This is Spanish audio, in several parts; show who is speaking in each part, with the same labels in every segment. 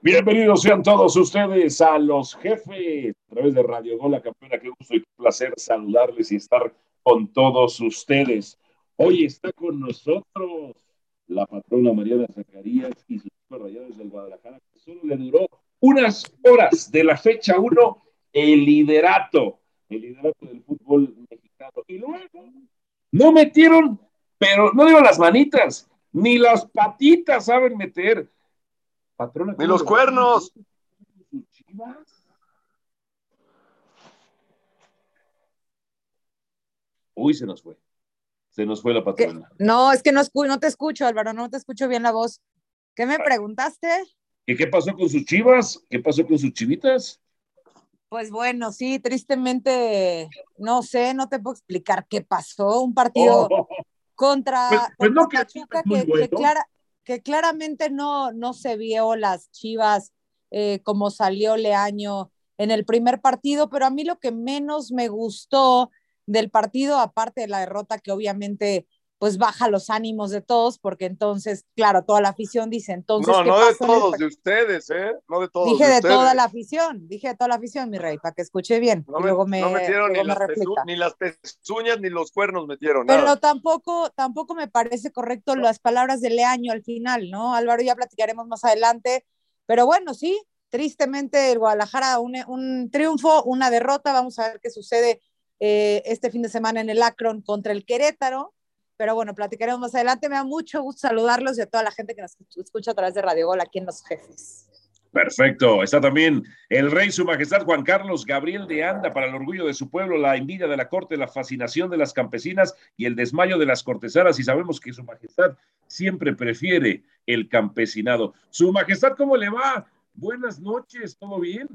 Speaker 1: Bienvenidos sean todos ustedes a los jefes a través de Radio Gol, la campeona. Qué gusto y placer saludarles y estar con todos ustedes. Hoy está con nosotros la patrona Mariana Zacarías y sus rayados del Guadalajara, que solo le duró unas horas de la fecha 1 el liderato, el liderato del fútbol mexicano. Y luego no metieron, pero no digo las manitas, ni las patitas saben meter.
Speaker 2: Patrona, ni los cuernos.
Speaker 1: Uy, se nos fue. Se nos fue la patrona.
Speaker 3: No, es que no, no te escucho, Álvaro, no te escucho bien la voz. ¿Qué me ah. preguntaste?
Speaker 1: ¿Y qué pasó con sus chivas? ¿Qué pasó con sus chivitas?
Speaker 3: Pues bueno, sí, tristemente, no sé, no te puedo explicar qué pasó. Un partido oh. contra, pues, pues Pachuca que, claramente no, no se vio las chivas eh, como salió Leaño en el primer partido, pero a mí lo que menos me gustó del partido, aparte de la derrota que obviamente pues baja los ánimos de todos, porque entonces, claro, toda la afición dice, entonces...
Speaker 2: No, no de todos, de ustedes, ¿eh? No de todos.
Speaker 3: Dije de, toda la afición, dije de toda la afición, mi rey, para que escuche bien.
Speaker 2: No, luego me, no metieron ni, las ni, las pezuñas ni los cuernos metieron.
Speaker 3: Pero tampoco, tampoco me parece correcto las palabras de Leaño al final, ¿no? Álvaro, ya platicaremos más adelante, pero bueno, sí, tristemente el Guadalajara, un, un triunfo, una derrota, vamos a ver qué sucede eh, este fin de semana en el Akron contra el Querétaro pero bueno, platicaremos más adelante. Me da mucho gusto saludarlos y a toda la gente que nos escucha a través de Radio Gol aquí en Los Jefes.
Speaker 1: Perfecto. Está también el rey, su majestad Juan Carlos Gabriel de Anda, para el orgullo de su pueblo, la envidia de la corte, la fascinación de las campesinas y el desmayo de las cortesanas. Y sabemos que su majestad siempre prefiere el campesinado. Su majestad, ¿cómo le va? Buenas noches, ¿todo bien?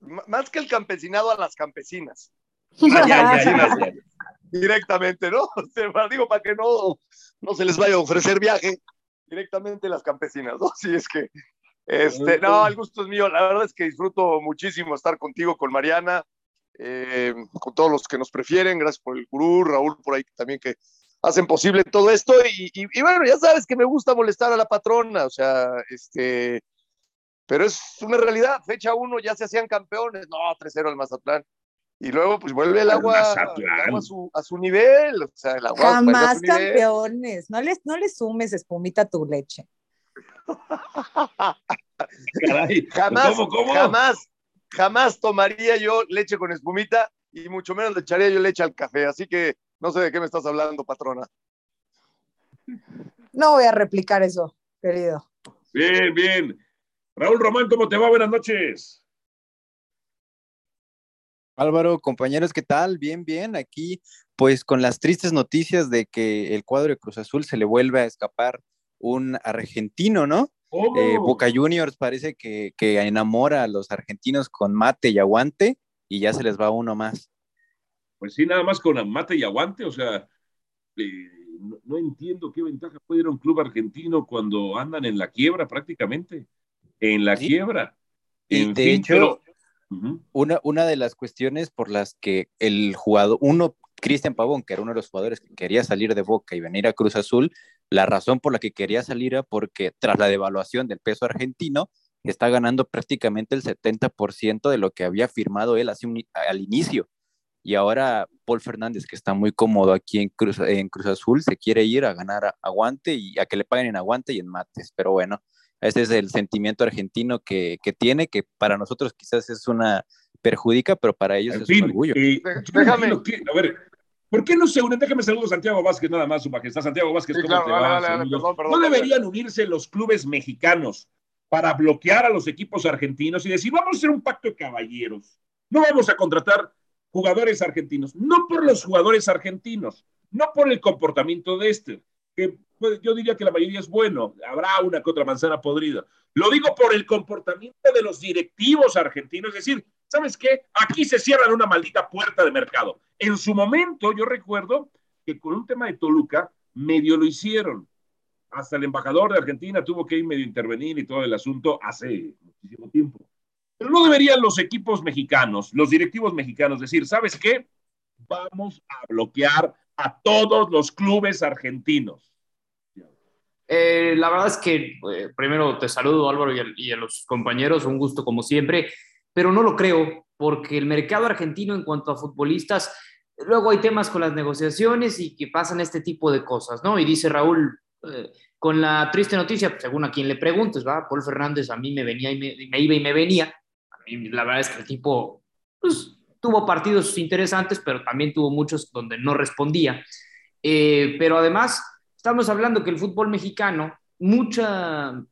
Speaker 2: más que el campesinado a las campesinas. ya, directamente, ¿no? digo, para que no, no se les vaya a ofrecer viaje directamente las campesinas, ¿no? Si es que, este, no, el gusto es mío. La verdad es que disfruto muchísimo estar contigo, con Mariana, eh, con todos los que nos prefieren. Gracias por el gurú, Raúl, por ahí también que hacen posible todo esto. Y, y, bueno, ya sabes que me gusta molestar a la patrona, o sea, este, pero es una realidad. Fecha uno ya se hacían campeones. No, 3-0 al Mazatlán y luego pues vuelve el agua, a, su, a, su, nivel, o sea, el agua
Speaker 3: Jamás campeones, no les, no les sumes espumita a tu leche.
Speaker 2: jamás, jamás, jamás tomaría yo leche con espumita y mucho menos le echaría yo leche al café, así que no sé de qué me estás hablando, patrona.
Speaker 3: No voy a replicar eso, querido.
Speaker 1: Bien, bien. Raúl Román, ¿cómo te va? Buenas noches.
Speaker 4: Álvaro, compañeros, ¿qué tal? Bien, bien. Aquí, pues con las tristes noticias de que el cuadro de Cruz Azul se le vuelve a escapar un argentino, ¿no? Eh. Boca Juniors parece que, enamora a los argentinos con mate y aguante y ya se les va uno más.
Speaker 1: Pues sí, nada más con mate y aguante, o sea, eh, no, entiendo qué ventaja puede ir un club argentino cuando andan en la quiebra prácticamente, en la quiebra.
Speaker 4: En de hecho, una, una de las cuestiones por las que el jugador, uno, Cristian Pavón, que era uno de los jugadores que quería salir de Boca y venir a Cruz Azul, la razón por la que quería salir era porque tras la devaluación del peso argentino, está ganando prácticamente el 70% de lo que había firmado él hace al inicio. Y ahora Paul Fernández, que está muy cómodo aquí en Cruz, en Cruz Azul, se quiere ir a ganar aguante y a que le paguen en aguante y en mates. Pero bueno, ese es el sentimiento argentino que, que, tiene, que para nosotros quizás es una perjudica, pero para ellos es un orgullo.
Speaker 1: déjame. a ver, ¿por qué no se unen? Déjame saludar a Santiago Vázquez, nada más, su majestad. Santiago Vázquez, ¿cómo te va? no deberían unirse los clubes mexicanos para bloquear a los equipos argentinos y decir, vamos a hacer un pacto de caballeros. No vamos a contratar jugadores argentinos, no por los jugadores argentinos, no por el comportamiento de este, que yo diría que la mayoría es bueno, habrá una que otra manzana podrida. Lo digo por el comportamiento de los directivos argentinos, es decir, ¿sabes qué? Aquí se cierran una maldita puerta de mercado. En su momento, yo recuerdo que con un tema de Toluca, medio lo hicieron. Hasta el embajador de Argentina tuvo que ir medio intervenir y todo el asunto hace muchísimo tiempo. Pero no deberían los equipos mexicanos, los directivos mexicanos decir, ¿sabes qué? Vamos a bloquear a todos los clubes argentinos
Speaker 5: Eh, la verdad es que eh, primero te saludo Álvaro y a, los compañeros, un gusto como siempre, pero no lo creo porque el mercado argentino en cuanto a futbolistas, luego hay temas con las negociaciones y que pasan este tipo de cosas, ¿no? Y dice Raúl, eh, con la triste noticia, según a quien le preguntes, ¿va? Paul Fernández a mí me venía y me, iba y me venía. A mí la verdad es que el tipo pues, tuvo partidos interesantes, pero también tuvo muchos donde no respondía. pero además Estamos hablando que el fútbol mexicano, mucha,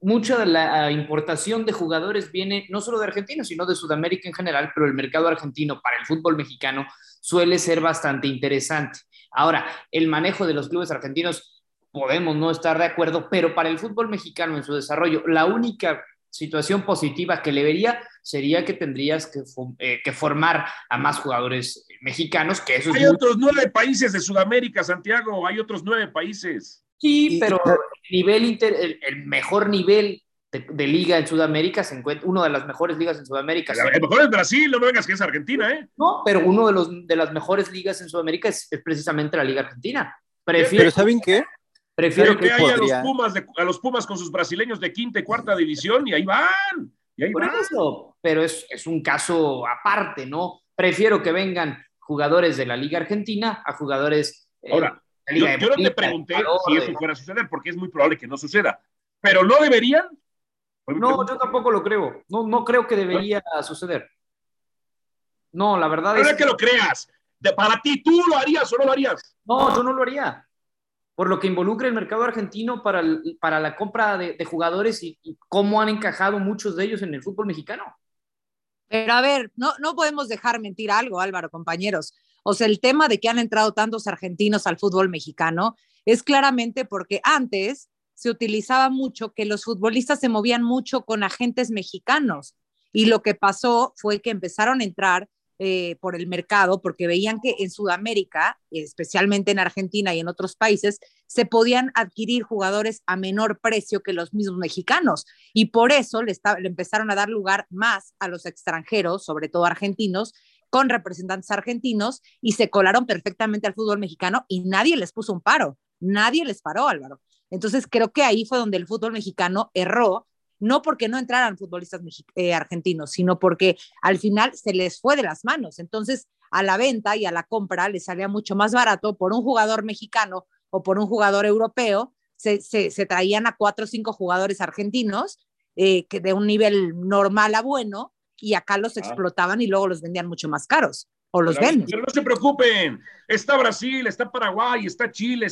Speaker 5: mucha de la importación de jugadores viene no solo de Argentina, sino de Sudamérica en general, pero el mercado argentino para el fútbol mexicano suele ser bastante interesante. Ahora, el manejo de los clubes argentinos podemos no estar de acuerdo, pero para el fútbol mexicano en su desarrollo, la única situación positiva que le vería sería que tendrías que, eh, que formar a más jugadores mexicanos, que eso
Speaker 1: Hay otros nueve países de Sudamérica, Santiago, hay otros nueve países.
Speaker 5: Sí, pero el, nivel inter, el, mejor nivel de, liga en Sudamérica se encuentra, una de las mejores ligas en Sudamérica.
Speaker 1: El mejor es Brasil, no me vengas que es Argentina, ¿eh?
Speaker 5: No, pero uno de, los, de las mejores ligas en Sudamérica es, precisamente la Liga Argentina.
Speaker 4: Prefiero, pero ¿saben qué?
Speaker 1: Prefiero que, haya a, los Pumas a los Pumas con sus brasileños de quinta y cuarta división y ahí van. Y ahí
Speaker 5: Por eso, pero es, es un caso aparte, ¿no? Prefiero que vengan jugadores de la Liga Argentina a jugadores.
Speaker 1: Eh, Ahora, yo, no te pregunté si eso fuera a suceder, porque es muy probable que no suceda. Pero no deberían.
Speaker 5: No, yo tampoco lo creo. No, no creo que debería suceder. No, la verdad
Speaker 1: es. que lo creas. De, para ti, ¿tú lo harías o no lo harías?
Speaker 5: No, yo no lo haría por lo que involucra el mercado argentino para, para la compra de, jugadores y, cómo han encajado muchos de ellos en el fútbol mexicano.
Speaker 3: Pero a ver, no, no podemos dejar mentir algo, Álvaro, compañeros. O sea, el tema de que han entrado tantos argentinos al fútbol mexicano es claramente porque antes se utilizaba mucho que los futbolistas se movían mucho con agentes mexicanos. Y lo que pasó fue que empezaron a entrar eh, por el mercado porque veían que en Sudamérica, especialmente en Argentina y en otros países, se podían adquirir jugadores a menor precio que los mismos mexicanos. Y por eso le, le empezaron a dar lugar más a los extranjeros, sobre todo argentinos, con representantes argentinos y se colaron perfectamente al fútbol mexicano y nadie les puso un paro, nadie les paró, Álvaro. Entonces creo que ahí fue donde el fútbol mexicano erró no porque no entraran futbolistas eh, argentinos, sino porque al final se les fue de las manos. Entonces, a la venta y a la compra les salía mucho más barato por un jugador mexicano o por un jugador europeo. Se, traían a cuatro o cinco jugadores argentinos eh, que de un nivel normal a bueno y acá los ah. explotaban y luego los vendían mucho más caros o los venden.
Speaker 1: Pero no se preocupen, está Brasil, está Paraguay, está Chile,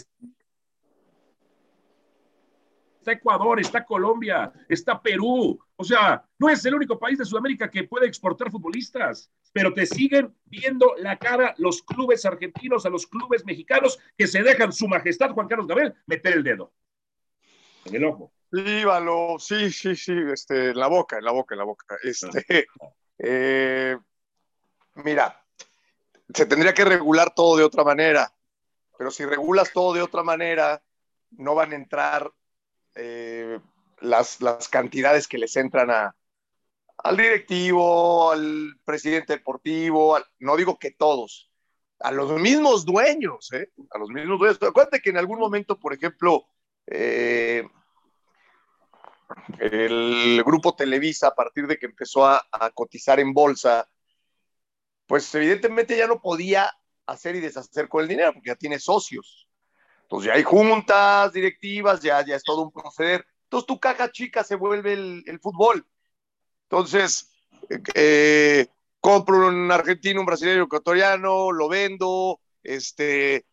Speaker 1: está Ecuador, está Colombia, está Perú. O sea, no es el único país de Sudamérica que puede exportar futbolistas, pero te siguen viendo la cara los clubes argentinos a los clubes mexicanos que se dejan su majestad Juan Carlos Gabriel meter el dedo en el ojo.
Speaker 2: Sí, sí, sí, este, en la boca, en la boca, en la boca. Este, eh, mira, se tendría que regular todo de otra manera, pero si regulas todo de otra manera, no van a entrar eh, las, las, cantidades que les entran a, al directivo, al presidente deportivo, no digo que todos, a los mismos dueños, ¿eh? a los mismos dueños. Acuérdate que en algún momento, por ejemplo, eh, el grupo Televisa, a partir de que empezó a, a, cotizar en bolsa, pues evidentemente ya no podía hacer y deshacer con el dinero, porque ya tiene socios. Entonces ya hay juntas directivas, ya, ya es todo un proceder. Entonces tu caja chica se vuelve el, fútbol. Entonces, eh, compro un argentino, un brasileño, un ecuatoriano, lo vendo, este,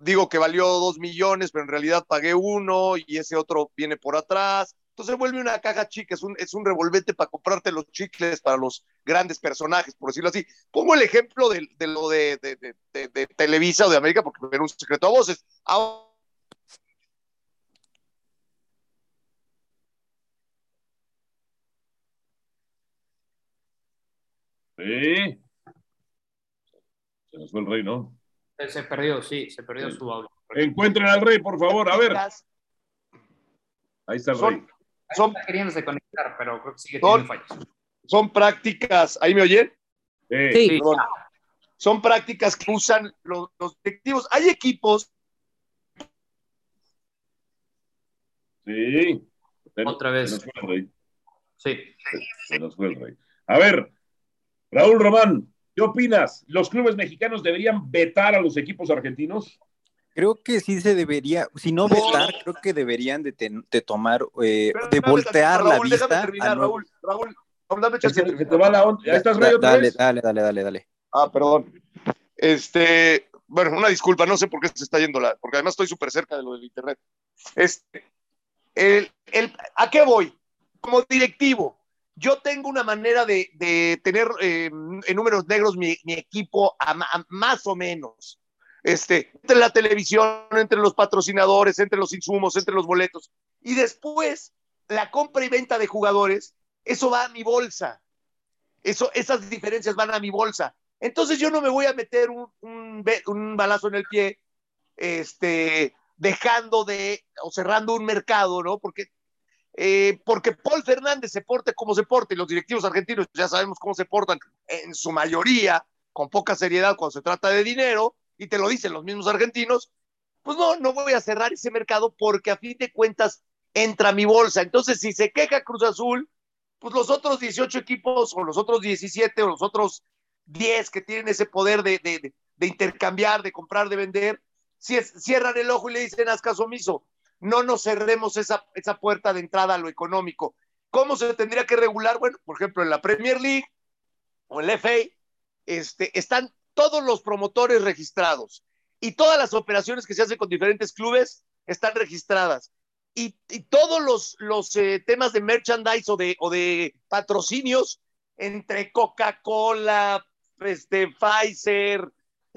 Speaker 2: digo que valió dos millones, pero en realidad pagué uno y ese otro viene por atrás. Entonces vuelve una caja chica, es un, es un revolvente para comprarte los chicles para los grandes personajes, por decirlo así. Pongo el ejemplo de, lo de, de, Televisa o de América, porque era un secreto a voces.
Speaker 1: Sí. Se nos fue el rey, ¿no?
Speaker 5: Se perdió, sí, se perdió su audio.
Speaker 1: Encuentren al rey, por favor, a ver. Ahí está el rey
Speaker 5: son, queriéndose conectar, pero creo que sigue teniendo fallos.
Speaker 2: Son prácticas, ¿ahí me oyen?
Speaker 1: Sí.
Speaker 2: Son prácticas que usan los, directivos. Hay equipos
Speaker 1: Sí.
Speaker 5: Otra vez.
Speaker 1: Sí. Se nos fue el rey. A ver, Raúl Román, ¿qué opinas? ¿Los clubes mexicanos deberían vetar a los equipos argentinos?
Speaker 4: Creo que sí se debería, si no vetar, creo que deberían de, tomar, eh, de voltear la vista.
Speaker 2: Terminar, Raúl, Raúl, Raúl, dame
Speaker 1: chance. te va la onda. ¿Ya estás
Speaker 4: otra dale, dale, dale, dale, dale.
Speaker 2: Ah, perdón. Este, bueno, una disculpa, no sé por qué se está yendo la, porque además estoy súper cerca de lo del internet. Este, el, el, ¿a qué voy? Como directivo, yo tengo una manera de, de tener eh, en números negros mi, mi equipo a, a, más o menos este, entre la televisión, entre los patrocinadores, entre los insumos, entre los boletos. Y después, la compra y venta de jugadores, eso va a mi bolsa. Eso, esas diferencias van a mi bolsa. Entonces yo no me voy a meter un, balazo en el pie, este, dejando de, o cerrando un mercado, ¿no? Porque, eh, porque Paul Fernández se porte como se porte, y los directivos argentinos ya sabemos cómo se portan en su mayoría, con poca seriedad cuando se trata de dinero, y te lo dicen los mismos argentinos, pues no, no voy a cerrar ese mercado porque a fin de cuentas entra mi bolsa. Entonces, si se queja Cruz Azul, pues los otros 18 equipos o los otros 17 o los otros 10 que tienen ese poder de, de, de intercambiar, de comprar, de vender, si cierran el ojo y le dicen, haz caso omiso, no nos cerremos esa, esa puerta de entrada a lo económico. ¿Cómo se tendría que regular? Bueno, por ejemplo, en la Premier League o en la FA, este, están todos los promotores registrados y todas las operaciones que se hacen con diferentes clubes están registradas. Y, todos los, los eh, temas de merchandise o de, o de patrocinios entre Coca-Cola, este, Pfizer,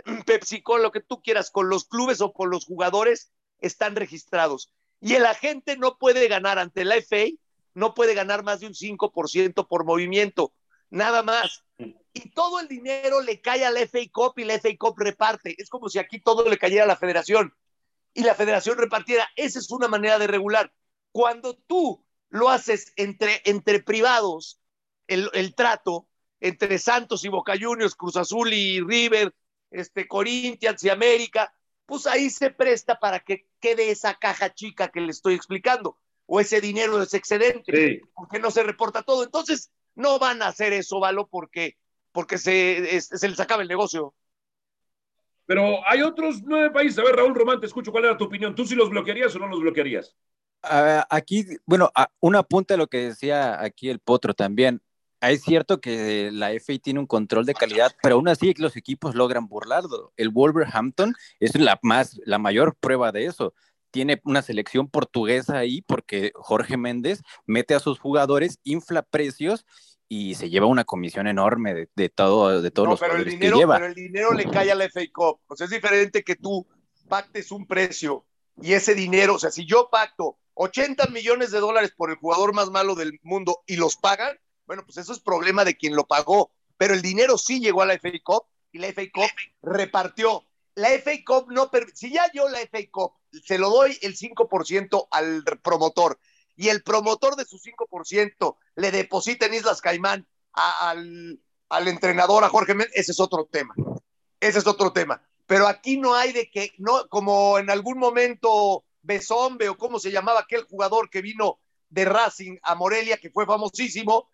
Speaker 2: PepsiCo, lo que tú quieras, con los clubes o con los jugadores, están registrados. Y el agente no puede ganar ante la FA, no puede ganar más de un 5% por movimiento, nada más y todo el dinero le cae a la FA Cup y la FA Cup reparte. Es como si aquí todo le cayera a la federación y la federación repartiera. Esa es una manera de regular. Cuando tú lo haces entre, entre privados, el, el trato entre Santos y Boca Juniors, Cruz Azul y River, este, Corinthians y América, pues ahí se presta para que quede esa caja chica que le estoy explicando, o ese dinero, ese excedente, porque no se reporta todo. Entonces, no van a hacer eso, Valo, porque porque se, se les acaba el negocio.
Speaker 1: Pero hay otros nueve países. A ver, Raúl Román, te escucho. ¿Cuál era tu opinión? ¿Tú sí los bloquearías o no los bloquearías?
Speaker 4: Uh, aquí, bueno, uh, un apunte a lo que decía aquí el Potro también. Es cierto que la FA tiene un control de calidad, pero aún así los equipos logran burlarlo. El Wolverhampton es la, más, la mayor prueba de eso. Tiene una selección portuguesa ahí porque Jorge Méndez mete a sus jugadores, infla precios y se lleva una comisión enorme de, de todo, de todos los
Speaker 2: pero el dinero, que lleva. Pero el dinero le cae a la FA Cup. O sea, es diferente que tú pactes un precio y ese dinero, o sea, si yo pacto 80 millones de dólares por el jugador más malo del mundo y los pagan, bueno, pues eso es problema de quien lo pagó. Pero el dinero sí llegó a la FA Cup y la FA Cup repartió. La FA Cup no, si ya yo la FA Cup se lo doy el 5% al promotor y el promotor de su 5% le deposita en Islas Caimán al, al, entrenador, a Jorge Méndez, ese es otro tema. Ese es otro tema. Pero aquí no hay de que, no, como en algún momento Besombe o cómo se llamaba aquel jugador que vino de Racing a Morelia, que fue famosísimo,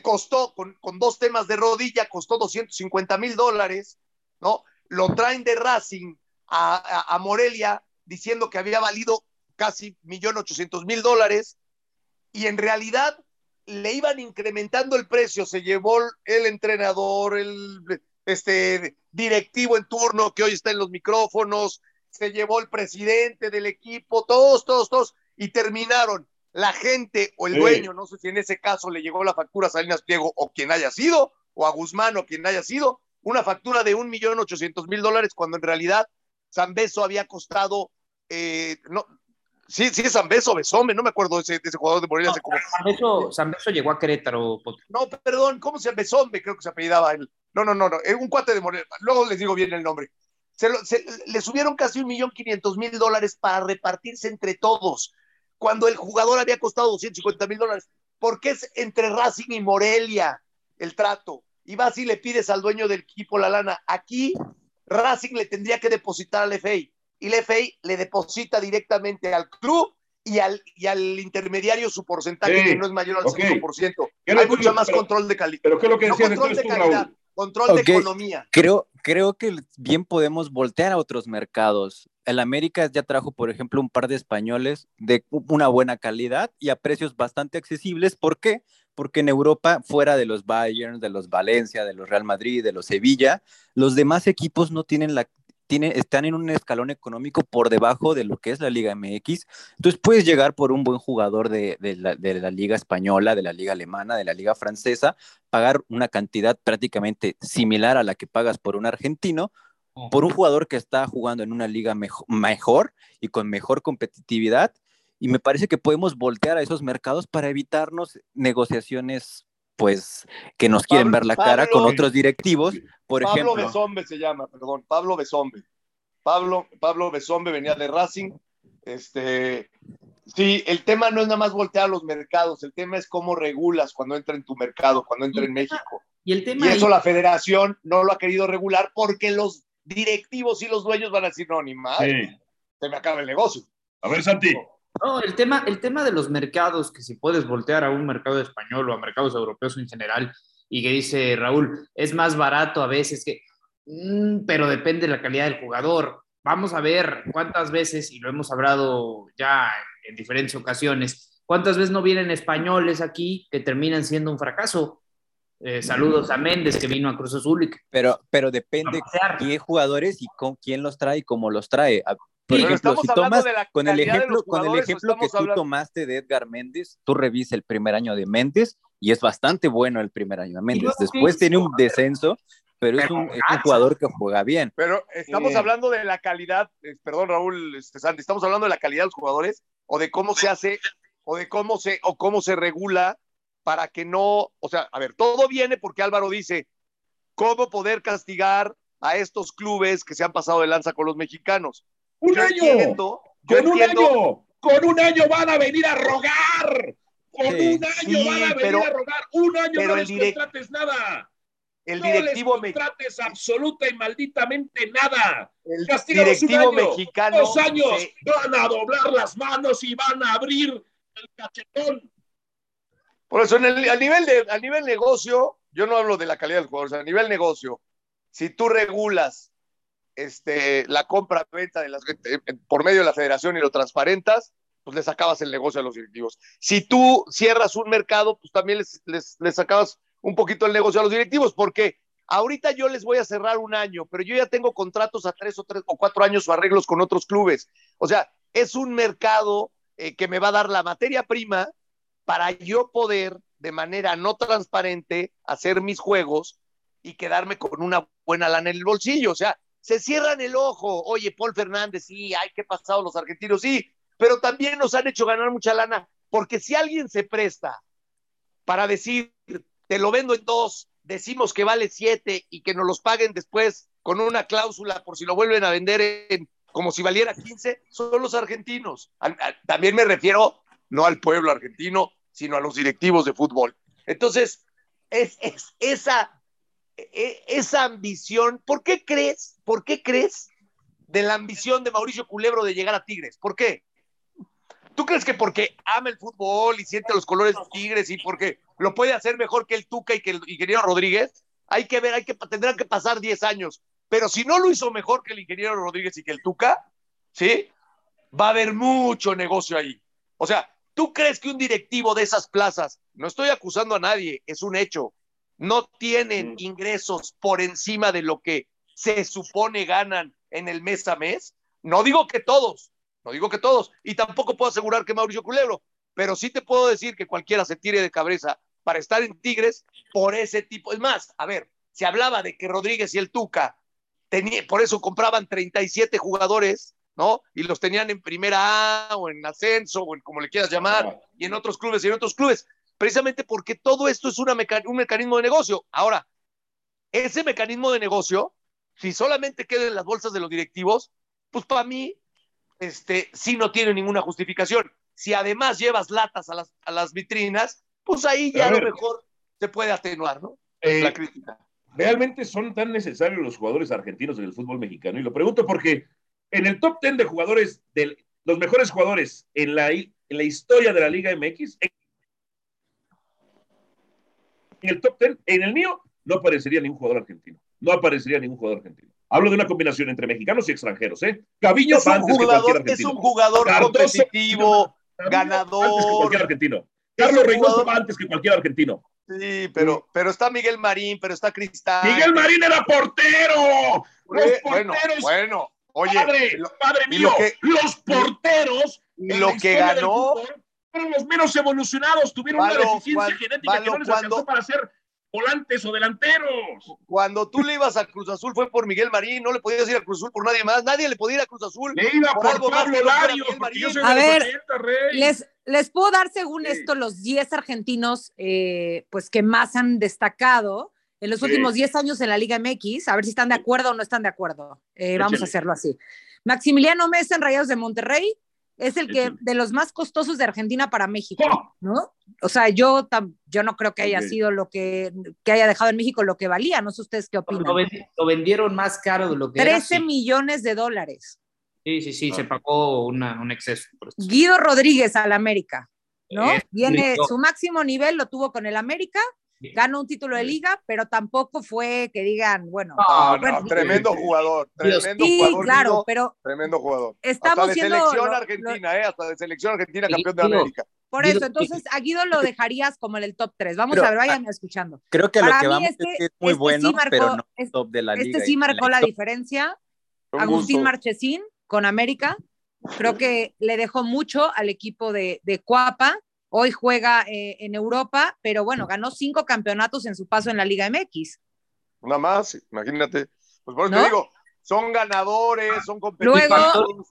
Speaker 2: costó con, con dos temas de rodilla, costó 250 mil dólares, ¿no? Lo traen de Racing a, a Morelia diciendo que había valido casi millón ochocientos mil dólares y en realidad le iban incrementando el precio, se llevó el entrenador, el este, directivo en turno que hoy está en los micrófonos, se llevó el presidente del equipo, todos, todos, todos, y terminaron. La gente o el dueño, no sé si en ese caso le llegó la factura a Salinas Pliego o quien haya sido, o a Guzmán o quien haya sido, una factura de un millón ochocientos mil dólares cuando en realidad San Beso había costado, eh, no, Sí, sí, San Beso, Besome, no me acuerdo de ese, ese jugador de Morelia.
Speaker 5: como... San, Beso, llegó a Querétaro.
Speaker 2: No, perdón, ¿cómo se llama? Besome, creo que se apellidaba él. No, no, no, no, es un cuate de Morelia. Luego les digo bien el nombre. Se, le subieron casi un millón quinientos mil dólares para repartirse entre todos, cuando el jugador había costado 250 mil dólares. Porque es entre Racing y Morelia el trato. Y vas y le pides al dueño del equipo la lana. Aquí Racing le tendría que depositar al FA y la FA le deposita directamente al club y al, y al intermediario su porcentaje que no es mayor al 5%. Hay mucho más control de calidad.
Speaker 1: Pero ¿qué es lo que decías
Speaker 2: control de calidad, control de economía.
Speaker 4: Creo, creo que bien podemos voltear a otros mercados. El América ya trajo, por ejemplo, un par de españoles de una buena calidad y a precios bastante accesibles. ¿Por qué? Porque en Europa, fuera de los Bayern, de los Valencia, de los Real Madrid, de los Sevilla, los demás equipos no tienen la están en un escalón económico por debajo de lo que es la Liga MX. Entonces puedes llegar por un buen jugador de, la, Liga Española, de la Liga Alemana, de la Liga Francesa, pagar una cantidad prácticamente similar a la que pagas por un argentino, por un jugador que está jugando en una liga mejor y con mejor competitividad. Y me parece que podemos voltear a esos mercados para evitarnos negociaciones pues que nos quieren ver la cara con otros directivos, por ejemplo.
Speaker 2: Pablo Besombe se llama, perdón, Pablo Besombe. Pablo, Pablo Besombe venía de Racing. Este, sí, el tema no es nada más voltear los mercados, el tema es cómo regulas cuando entra en tu mercado, cuando entra en México. Y, el tema y eso la federación no lo ha querido regular porque los directivos y los dueños van a decir, no, ni más, se me acaba el negocio.
Speaker 1: A ver, Santi.
Speaker 5: No, el tema, el tema de los mercados, que si puedes voltear a un mercado español o a mercados europeos en general, y que dice Raúl, es más barato a veces que, mm, pero depende de la calidad del jugador. Vamos a ver cuántas veces, y lo hemos hablado ya en, diferentes ocasiones, cuántas veces no vienen españoles aquí que terminan siendo un fracaso. Eh, saludos a Méndez que vino a Cruz Azul.
Speaker 4: pero, pero depende qué jugadores y con quién los trae y cómo los trae. Por ejemplo, si tomas con el ejemplo, con el ejemplo que tú tomaste de Edgar Méndez, tú revisa el primer año de Méndez y es bastante bueno el primer año de Méndez. Después tiene un descenso, pero es un, jugador que juega bien.
Speaker 2: Pero estamos hablando de la calidad, eh, perdón Raúl este, Santi, estamos hablando de la calidad de los jugadores o de cómo se hace o de cómo se o cómo se regula para que no, o sea, a ver, todo viene porque Álvaro dice cómo poder castigar a estos clubes que se han pasado de lanza con los mexicanos.
Speaker 1: Un año. con un año. Con un año van a venir a rogar. Con un año van a venir a rogar. Un año no les contrates nada.
Speaker 2: El directivo
Speaker 1: no les contrates absoluta y malditamente nada.
Speaker 2: El directivo mexicano.
Speaker 1: Dos años van a doblar las manos y van a abrir el cachetón.
Speaker 2: Por eso, en el, a, nivel de, a nivel negocio, yo no hablo de la calidad del jugador, a nivel negocio, si tú regulas este, la compra-venta de las, por medio de la federación y lo transparentas, pues les acabas el negocio a los directivos. Si tú cierras un mercado, pues también les, les, les acabas un poquito el negocio a los directivos, porque ahorita yo les voy a cerrar un año, pero yo ya tengo contratos a tres o tres o cuatro años o arreglos con otros clubes. O sea, es un mercado eh, que me va a dar la materia prima para yo poder de manera no transparente hacer mis juegos y quedarme con una buena lana en el bolsillo. O sea, se cierran el ojo. Oye, Paul Fernández, sí, hay que pasado los argentinos, sí, pero también nos han hecho ganar mucha lana, porque si alguien se presta para decir, te lo vendo en dos, decimos que vale siete y que nos los paguen después con una cláusula por si lo vuelven a vender en, como si valiera 15, son los argentinos. También me refiero no al pueblo argentino, sino a los directivos de fútbol. Entonces, es, es esa esa ambición, ¿por qué crees, por qué crees de la ambición de Mauricio Culebro de llegar a Tigres? ¿Por qué? ¿Tú crees que porque ama el fútbol y siente los colores de Tigres y porque lo puede hacer mejor que el Tuca y que el ingeniero Rodríguez? Hay que ver, hay que, tendrán que pasar 10 años. Pero si no lo hizo mejor que el ingeniero Rodríguez y que el Tuca, ¿sí? Va a haber mucho negocio ahí. O sea, ¿tú crees que un directivo de esas plazas, no estoy acusando a nadie, es un hecho, no tienen ingresos por encima de lo que se supone ganan en el mes a mes. No digo que todos, no digo que todos, y tampoco puedo asegurar que Mauricio Culebro, pero sí te puedo decir que cualquiera se tire de cabeza para estar en Tigres por ese tipo. Es más, a ver, se hablaba de que Rodríguez y el Tuca, tenía, por eso compraban 37 jugadores, ¿no? Y los tenían en primera A o en ascenso o en como le quieras llamar, y en otros clubes y en otros clubes precisamente porque todo esto es una un mecanismo de negocio. Ahora, ese mecanismo de negocio, si solamente queda en las bolsas de los directivos, pues para mí, este, sí no tiene ninguna justificación. Si además llevas latas a las, a las vitrinas, pues ahí ya a, lo mejor se puede atenuar, ¿no?
Speaker 1: Eh, la crítica. ¿Realmente son tan necesarios los jugadores argentinos en el fútbol mexicano? Y lo pregunto porque en el top 10 de jugadores, de los mejores jugadores en la, en la historia de la Liga MX. En el top 10, en el mío, no aparecería ningún jugador argentino. No aparecería ningún jugador argentino. Hablo de una combinación entre mexicanos y extranjeros, ¿eh? Caviño
Speaker 2: es un jugador, Es un jugador competitivo, ganador.
Speaker 1: Antes que cualquier argentino. Carlos Reynoso va antes que cualquier argentino.
Speaker 2: Sí, pero, pero está Miguel Marín, pero está Cristal.
Speaker 1: Miguel Marín era portero.
Speaker 2: Los porteros. Bueno, Oye,
Speaker 1: padre, padre mío, los porteros.
Speaker 2: Lo que ganó.
Speaker 1: Fueron los menos evolucionados, tuvieron una deficiencia genética que no les alcanzó para ser volantes o delanteros.
Speaker 2: Cuando tú le ibas a Cruz Azul fue por Miguel Marín, no le podías ir a Cruz Azul por nadie más, nadie le podía ir a Cruz Azul.
Speaker 1: Le iba por, algo Pablo Larios,
Speaker 3: a ver, les, les puedo dar según esto los 10 argentinos eh, pues que más han destacado en los últimos 10 años en la Liga MX, a ver si están de acuerdo o no están de acuerdo. Eh, vamos a hacerlo así. Maximiliano Mesa en Rayados de Monterrey, es el que de los más costosos de Argentina para México, ¡Oh! ¿no? O sea, yo, yo no creo que haya sido lo que, que, haya dejado en México lo que valía, no sé ustedes qué opinan.
Speaker 5: Lo, vendieron más caro de lo que
Speaker 3: 13 millones de dólares.
Speaker 5: Sí, sí, sí, se pagó un exceso.
Speaker 3: Guido Rodríguez al América, ¿no? Viene, su máximo nivel lo tuvo con el América, ganó un título de liga, pero tampoco fue que digan, bueno,
Speaker 2: tremendo jugador, tremendo
Speaker 3: sí,
Speaker 2: jugador.
Speaker 3: claro, pero
Speaker 2: tremendo jugador.
Speaker 3: Estamos
Speaker 2: hasta de selección argentina, eh, hasta de selección argentina campeón de América.
Speaker 3: Por eso, entonces a Guido lo dejarías como en el top 3. Vamos a ver, vayan escuchando.
Speaker 4: Creo que lo que vamos este, es, que es muy este bueno, pero no top de la
Speaker 3: este liga. Este sí marcó la, diferencia. Agustín Marchesín con América. Creo que le dejó mucho al equipo de, de Cuapa Hoy juega eh, en Europa, pero bueno, ganó cinco campeonatos en su paso en la Liga MX.
Speaker 2: Una más, imagínate. Pues por eso te digo, son ganadores, son competidores.
Speaker 3: Luego,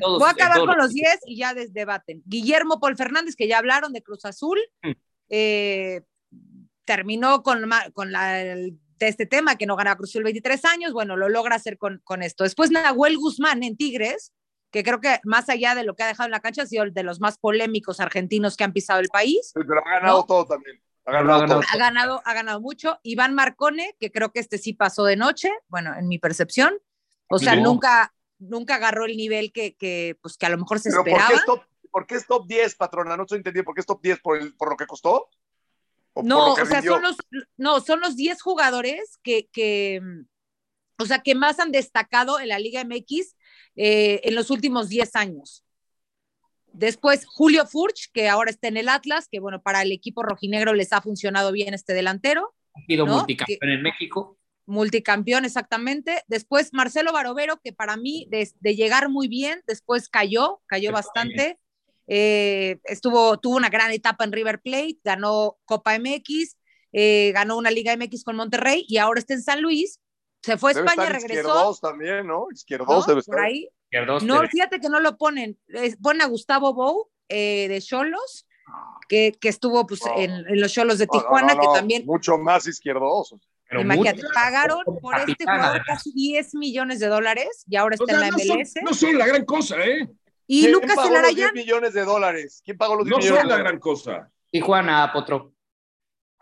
Speaker 3: voy a acabar con los 10 y ya debaten. Guillermo Paul Fernández, que ya hablaron de Cruz Azul, mm. eh, terminó con, con la, de este tema, que no gana Cruz Azul 23 años, bueno, lo logra hacer con, con esto. Después Nahuel Guzmán en Tigres, que creo que más allá de lo que ha dejado en la cancha, ha sido de los más polémicos argentinos que han pisado el país.
Speaker 2: pero ha ganado todo también.
Speaker 3: Ha ganado, ha ganado, mucho. Iván Marcone, que creo que este sí pasó de noche, bueno, en mi percepción. O sea, nunca, nunca agarró el nivel que, que, pues, que a lo mejor se esperaba.
Speaker 2: ¿por qué, es top, 10, patrona? No estoy entendiendo. ¿Por qué es top 10? ¿Por, el, por lo que costó?
Speaker 3: no, o sea, son los, no, son los 10 jugadores que, que, o sea, que más han destacado en la Liga MX eh, en los últimos 10 años. Después Julio Furch, que ahora está en el Atlas, que bueno, para el equipo rojinegro les ha funcionado bien este delantero.
Speaker 5: Ha sido multicampeón en México.
Speaker 3: Multicampeón, exactamente. Después Marcelo Barovero, que para mí de, llegar muy bien, después cayó, cayó bastante. Eh, estuvo, tuvo una gran etapa en River Plate, ganó Copa MX, eh, ganó una Liga MX con Monterrey y ahora está en San Luis se fue a España, regresó.
Speaker 2: Izquierdos también, ¿no? Izquierdos debe
Speaker 3: estar. ahí. no, fíjate que no lo ponen. Ponen a Gustavo Bou eh, de Cholos, que, que, estuvo pues, en, los Cholos de Tijuana, que también.
Speaker 2: Mucho más izquierdosos.
Speaker 3: Imagínate, pagaron por este jugador casi 10 millones de dólares y ahora está en la MLS.
Speaker 1: No son, la gran cosa, ¿eh?
Speaker 3: Y Lucas pagó Los 10
Speaker 2: millones de dólares. ¿Quién pagó los 10
Speaker 1: no
Speaker 2: millones?
Speaker 1: No son la gran cosa.
Speaker 5: Tijuana, Potro.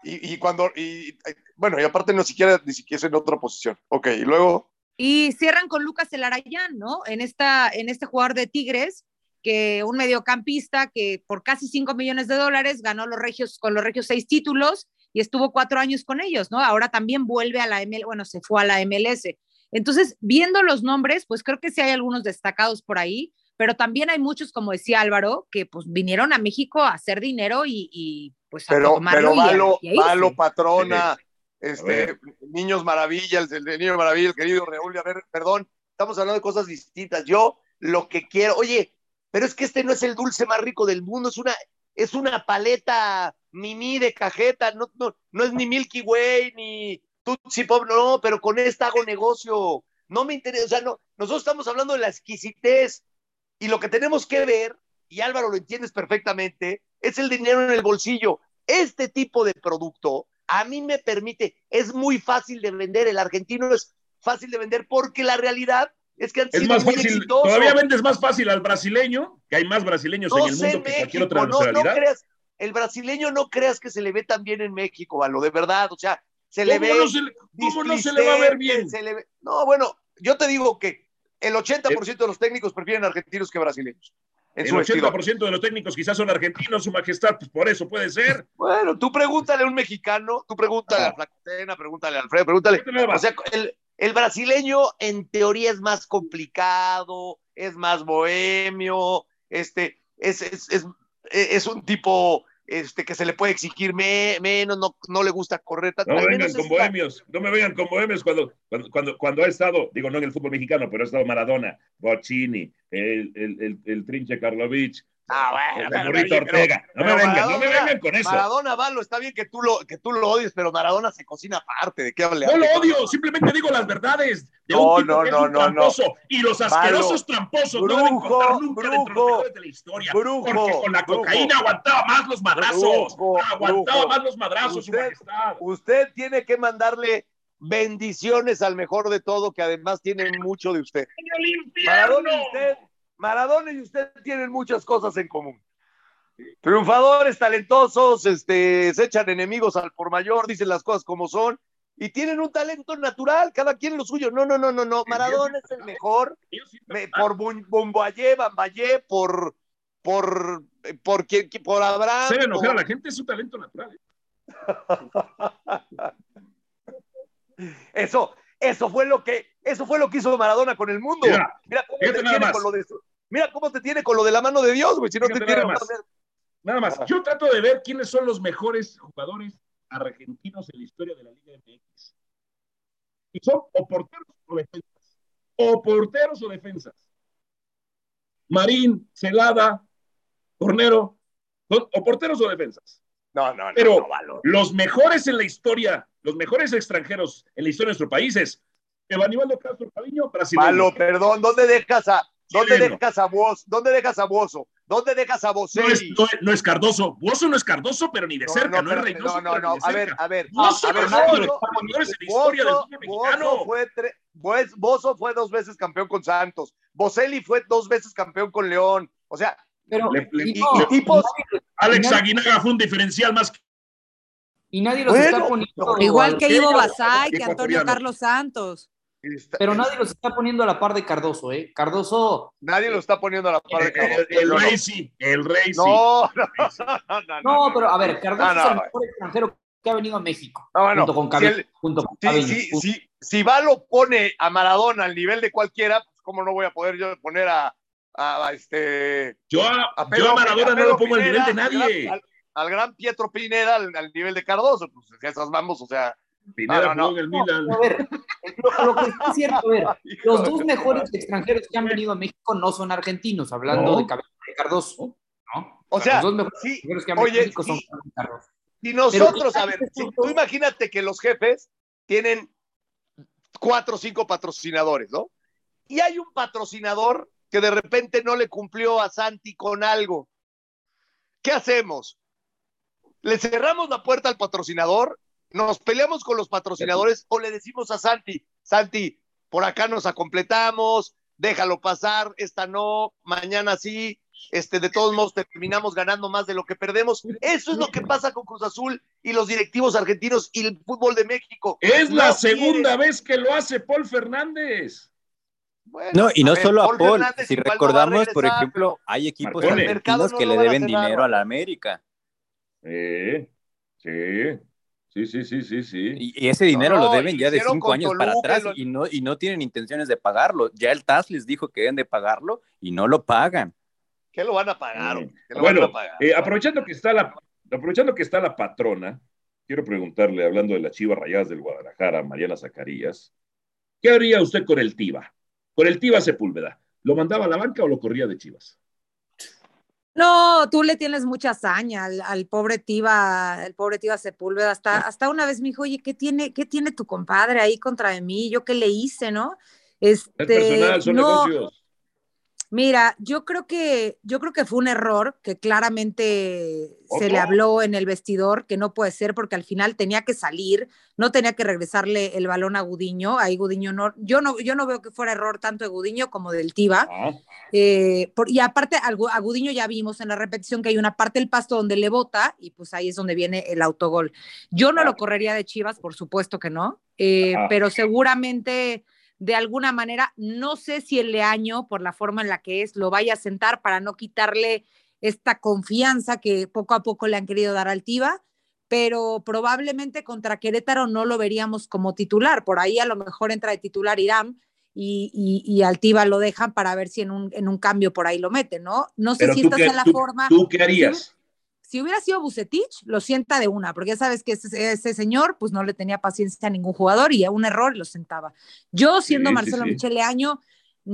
Speaker 2: Y, y cuando, y, bueno, y aparte no siquiera, ni siquiera es en otra posición. Ok, y luego.
Speaker 3: Y cierran con Lucas Elarayán, ¿no? En, esta, en este jugador de Tigres, que un mediocampista que por casi 5 millones de dólares ganó los regios, con los regios seis títulos y estuvo cuatro años con ellos, ¿no? Ahora también vuelve a la MLS, bueno, se fue a la MLS. Entonces, viendo los nombres, pues creo que sí hay algunos destacados por ahí, pero también hay muchos, como decía Álvaro, que pues vinieron a México a hacer dinero y, pues a
Speaker 2: pero, pero malo, malo patrona, este, Niños Maravilla, el, de Niño Maravilla, el querido Raúl, a ver, perdón, estamos hablando de cosas distintas. Yo lo que quiero, oye, pero es que este no es el dulce más rico del mundo, es una, es una paleta mimi de cajeta, no, no, no es ni Milky Way, ni Tutsi Pop, no, pero con esta hago negocio. No me interesa, o sea, no, nosotros estamos hablando de la exquisitez y lo que tenemos que ver, y Álvaro lo entiendes perfectamente, es el dinero en el bolsillo. Este tipo de producto a mí me permite, es muy fácil de vender, el argentino es fácil de vender porque la realidad es que han
Speaker 1: es más fácil, Todavía vendes más fácil al brasileño, que hay más brasileños en el mundo que cualquier otra nacionalidad.
Speaker 2: No, el brasileño no creas que se le ve tan bien en México, Valo, de verdad, o sea, se le ve.
Speaker 1: ¿Cómo no se le va a ver bien?
Speaker 2: no, bueno, yo te digo que el 80% de los técnicos prefieren argentinos que brasileños.
Speaker 1: El 80% de los técnicos quizás son argentinos, su majestad, pues por eso puede ser.
Speaker 2: Bueno, tú pregúntale a un mexicano, tú pregúntale a Flacotena, pregúntale a Alfredo, pregúntale. O sea, el, el, brasileño en teoría es más complicado, es más bohemio, este, es, es, es, es un tipo este, que se le puede exigir menos, no, no le gusta correr.
Speaker 1: No me vengan con bohemios, no me vengan con bohemios cuando, cuando, cuando, ha estado, digo, no en el fútbol mexicano, pero ha estado Maradona, Bocini, el, el, el, el Trinche Karlovich, Ah, bueno, Ortega. no me vengan, no me vengan con eso.
Speaker 2: Maradona, Valo, está bien que tú lo, que tú lo odies, pero Maradona se cocina aparte. ¿De qué habla?
Speaker 1: No lo odio, simplemente digo las verdades de no, un tipo no, que es un tramposo. Y los asquerosos tramposos brujo, no deben contar nunca brujo, dentro de la historia. Brujo, porque con la cocaína aguantaba más los madrazos. aguantaba más los madrazos, usted, su majestad.
Speaker 2: Usted tiene que mandarle bendiciones al mejor de todo, que además tiene mucho de usted. Maradona usted Maradona y usted tienen muchas cosas en común. Triunfadores, talentosos, este, se echan enemigos al por mayor, dicen las cosas como son y tienen un talento natural, cada quien lo suyo. No, no, no, no, no. Maradona es el mejor por Bomboayé, Bambayé, por por por por, por Abraham.
Speaker 1: Se enojar a la gente es su talento natural.
Speaker 2: Eso, eso fue lo que eso fue lo que hizo Maradona con el mundo. Mira, cómo te tiene con lo de Mira cómo te tiene con lo de la mano de Dios, güey. Si no te tiene
Speaker 1: nada más. Nada más. Yo trato de ver quiénes son los mejores jugadores argentinos en la historia de la Liga MX. Y son o porteros o defensas. O porteros o defensas. Marín, Celada, Cornero, o porteros o defensas.
Speaker 2: No, no, no.
Speaker 1: Pero los mejores en la historia, los mejores extranjeros en la historia de nuestro país es Evanibaldo Castro Cariño, brasileño.
Speaker 2: Malo, perdón, ¿dónde dejas a, ¿Dónde dejas a vos? ¿Dónde dejas a Bozo? ¿Dónde dejas a?
Speaker 1: No es, no, es Cardoso. Bozo no es Cardoso, pero ni de cerca. No, es Reynoso.
Speaker 2: No, no, no. A ver, a ver.
Speaker 1: Bozo
Speaker 2: a
Speaker 1: ver, Bozo,
Speaker 2: fue Bozo fue dos veces campeón con Santos. Boselli fue dos veces campeón con León. O sea,
Speaker 1: pero y, tipos. Alex Aguinaga fue un diferencial más.
Speaker 5: Y nadie los está poniendo.
Speaker 3: Igual que Ivo Basay, que Antonio Carlos Santos.
Speaker 5: Pero nadie los está poniendo a la par de Cardoso, ¿eh? Cardoso.
Speaker 2: Nadie lo está poniendo a la par de Cardoso.
Speaker 1: El, rey sí, el rey sí.
Speaker 2: No,
Speaker 5: no, no, pero a ver, Cardoso es el mejor extranjero que ha venido a México. junto con Cavill.
Speaker 2: Si, si, si, Valo pone a Maradona al nivel de cualquiera, pues cómo no voy a poder yo poner a, a, este.
Speaker 1: Yo a, yo a Maradona no lo pongo al nivel de nadie.
Speaker 2: Al, gran Pietro Pineda al, al, nivel de Cardoso, pues esas vamos, o sea.
Speaker 1: Pineda no, no, el Milan.
Speaker 5: a ver, lo, que es cierto, a ver, los dos mejores extranjeros que han venido a México no son argentinos, hablando de Cardoso, ¿no?
Speaker 2: O, sea, los dos mejores sí, extranjeros que han venido a México son Cardoso. Y nosotros, a ver, si, tú imagínate que los jefes tienen cuatro o cinco patrocinadores, ¿no? Y hay un patrocinador que de repente no le cumplió a Santi con algo. ¿Qué hacemos? ¿Le cerramos la puerta al patrocinador nos peleamos con los patrocinadores o le decimos a Santi, Santi, por acá nos acompletamos, déjalo pasar, esta no, mañana sí, este, de todos modos terminamos ganando más de lo que perdemos. Eso es lo que pasa con Cruz Azul y los directivos argentinos y el fútbol de México.
Speaker 1: Es la segunda vez que lo hace Paul Fernández.
Speaker 4: no, y no solo a Paul, si recordamos, por ejemplo, hay equipos argentinos que le deben dinero a la América.
Speaker 1: Sí, sí. Sí, sí, sí, sí, sí.
Speaker 4: Y, ese dinero lo deben ya de cinco años para atrás y, no, y no tienen intenciones de pagarlo. Ya el TAS les dijo que deben de pagarlo y no lo pagan.
Speaker 2: ¿Qué lo van a pagar?
Speaker 1: bueno, eh, aprovechando, que está la, aprovechando que está la patrona, quiero preguntarle, hablando de las chivas rayadas del Guadalajara, Mariana Zacarías, ¿qué haría usted con el Tiba? Con el Tiba Sepúlveda, ¿lo mandaba a la banca o lo corría de chivas?
Speaker 3: No, tú le tienes mucha hazaña al, pobre Tiba, el pobre Tiba Sepúlveda. Hasta, hasta una vez me dijo, oye, ¿qué tiene, ¿qué tiene tu compadre ahí contra de mí? ¿Yo qué le hice, no?
Speaker 1: Este, personal, son no, negocios.
Speaker 3: Mira, yo creo que yo creo que fue un error que claramente se le habló en el vestidor que no puede ser porque al final tenía que salir, no tenía que regresarle el balón a Gudiño, ahí Gudiño no, yo no, yo no veo que fuera error tanto de Gudiño como del Tiva. Ah. Eh, y aparte a Gudiño ya vimos en la repetición que hay una parte del pasto donde le bota y pues ahí es donde viene el autogol. Yo no lo correría de Chivas, por supuesto que no, eh, pero seguramente de alguna manera, no sé si el Leaño, por la forma en la que es, lo vaya a sentar para no quitarle esta confianza que poco a poco le han querido dar al Tiva, pero probablemente contra Querétaro no lo veríamos como titular. Por ahí a lo mejor entra de titular Irán y, y, y Altiva lo dejan para ver si en un, en un cambio por ahí lo meten, ¿no? No sé si esta es la forma.
Speaker 1: ¿Tú qué harías?
Speaker 3: Si hubiera sido Bucetich, lo sienta de una, porque ya sabes que ese, ese, señor pues no le tenía paciencia a ningún jugador y a un error lo sentaba. Yo, siendo Marcelo sí, Michele Año,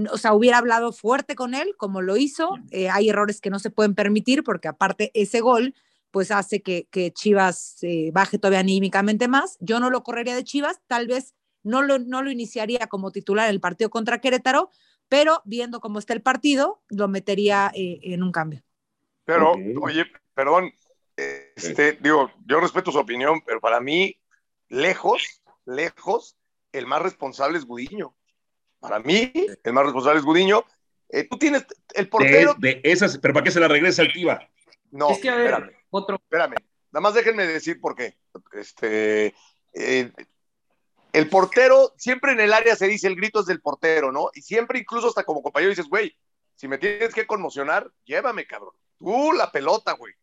Speaker 3: o sea, hubiera hablado fuerte con él, como lo hizo. Eh, hay errores que no se pueden permitir, porque aparte ese gol, pues hace que, que Chivas eh, baje todavía anímicamente más. Yo no lo correría de Chivas, tal vez no lo, no lo iniciaría como titular en el partido contra Querétaro, pero viendo cómo está el partido, lo metería eh, en un cambio.
Speaker 2: Pero, okay. oye, perdón, este, sí. digo, yo respeto su opinión, pero para mí, lejos, lejos, el más responsable es Gudiño. Para mí, el más responsable es Gudiño. Eh, tú tienes el portero.
Speaker 1: De, de, esas, pero ¿para qué se la regresa al Tiva?
Speaker 2: No, es que, a ver, espérame, otro. Espérame, nada más déjenme decir por qué. Este, eh, el portero, siempre en el área se dice el grito es del portero, ¿no? Y siempre, incluso hasta como compañero, dices, güey, si me tienes que conmocionar, llévame, cabrón. Tú la pelota, güey.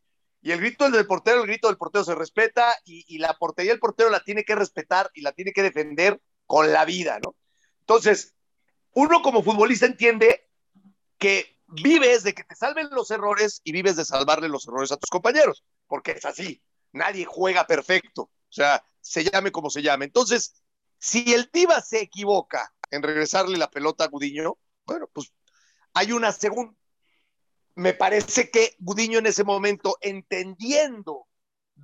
Speaker 2: Y el grito del portero, el grito del portero se respeta y, y la portería del portero la tiene que respetar y la tiene que defender con la vida, ¿no? Entonces, uno como futbolista entiende que vives de que te salven los errores y vives de salvarle los errores a tus compañeros, porque es así, nadie juega perfecto, o sea, se llame como se llame. Entonces, si el Tiva se equivoca en regresarle la pelota a Gudiño, bueno, pues hay una segunda. Me parece que Gudiño en ese momento, entendiendo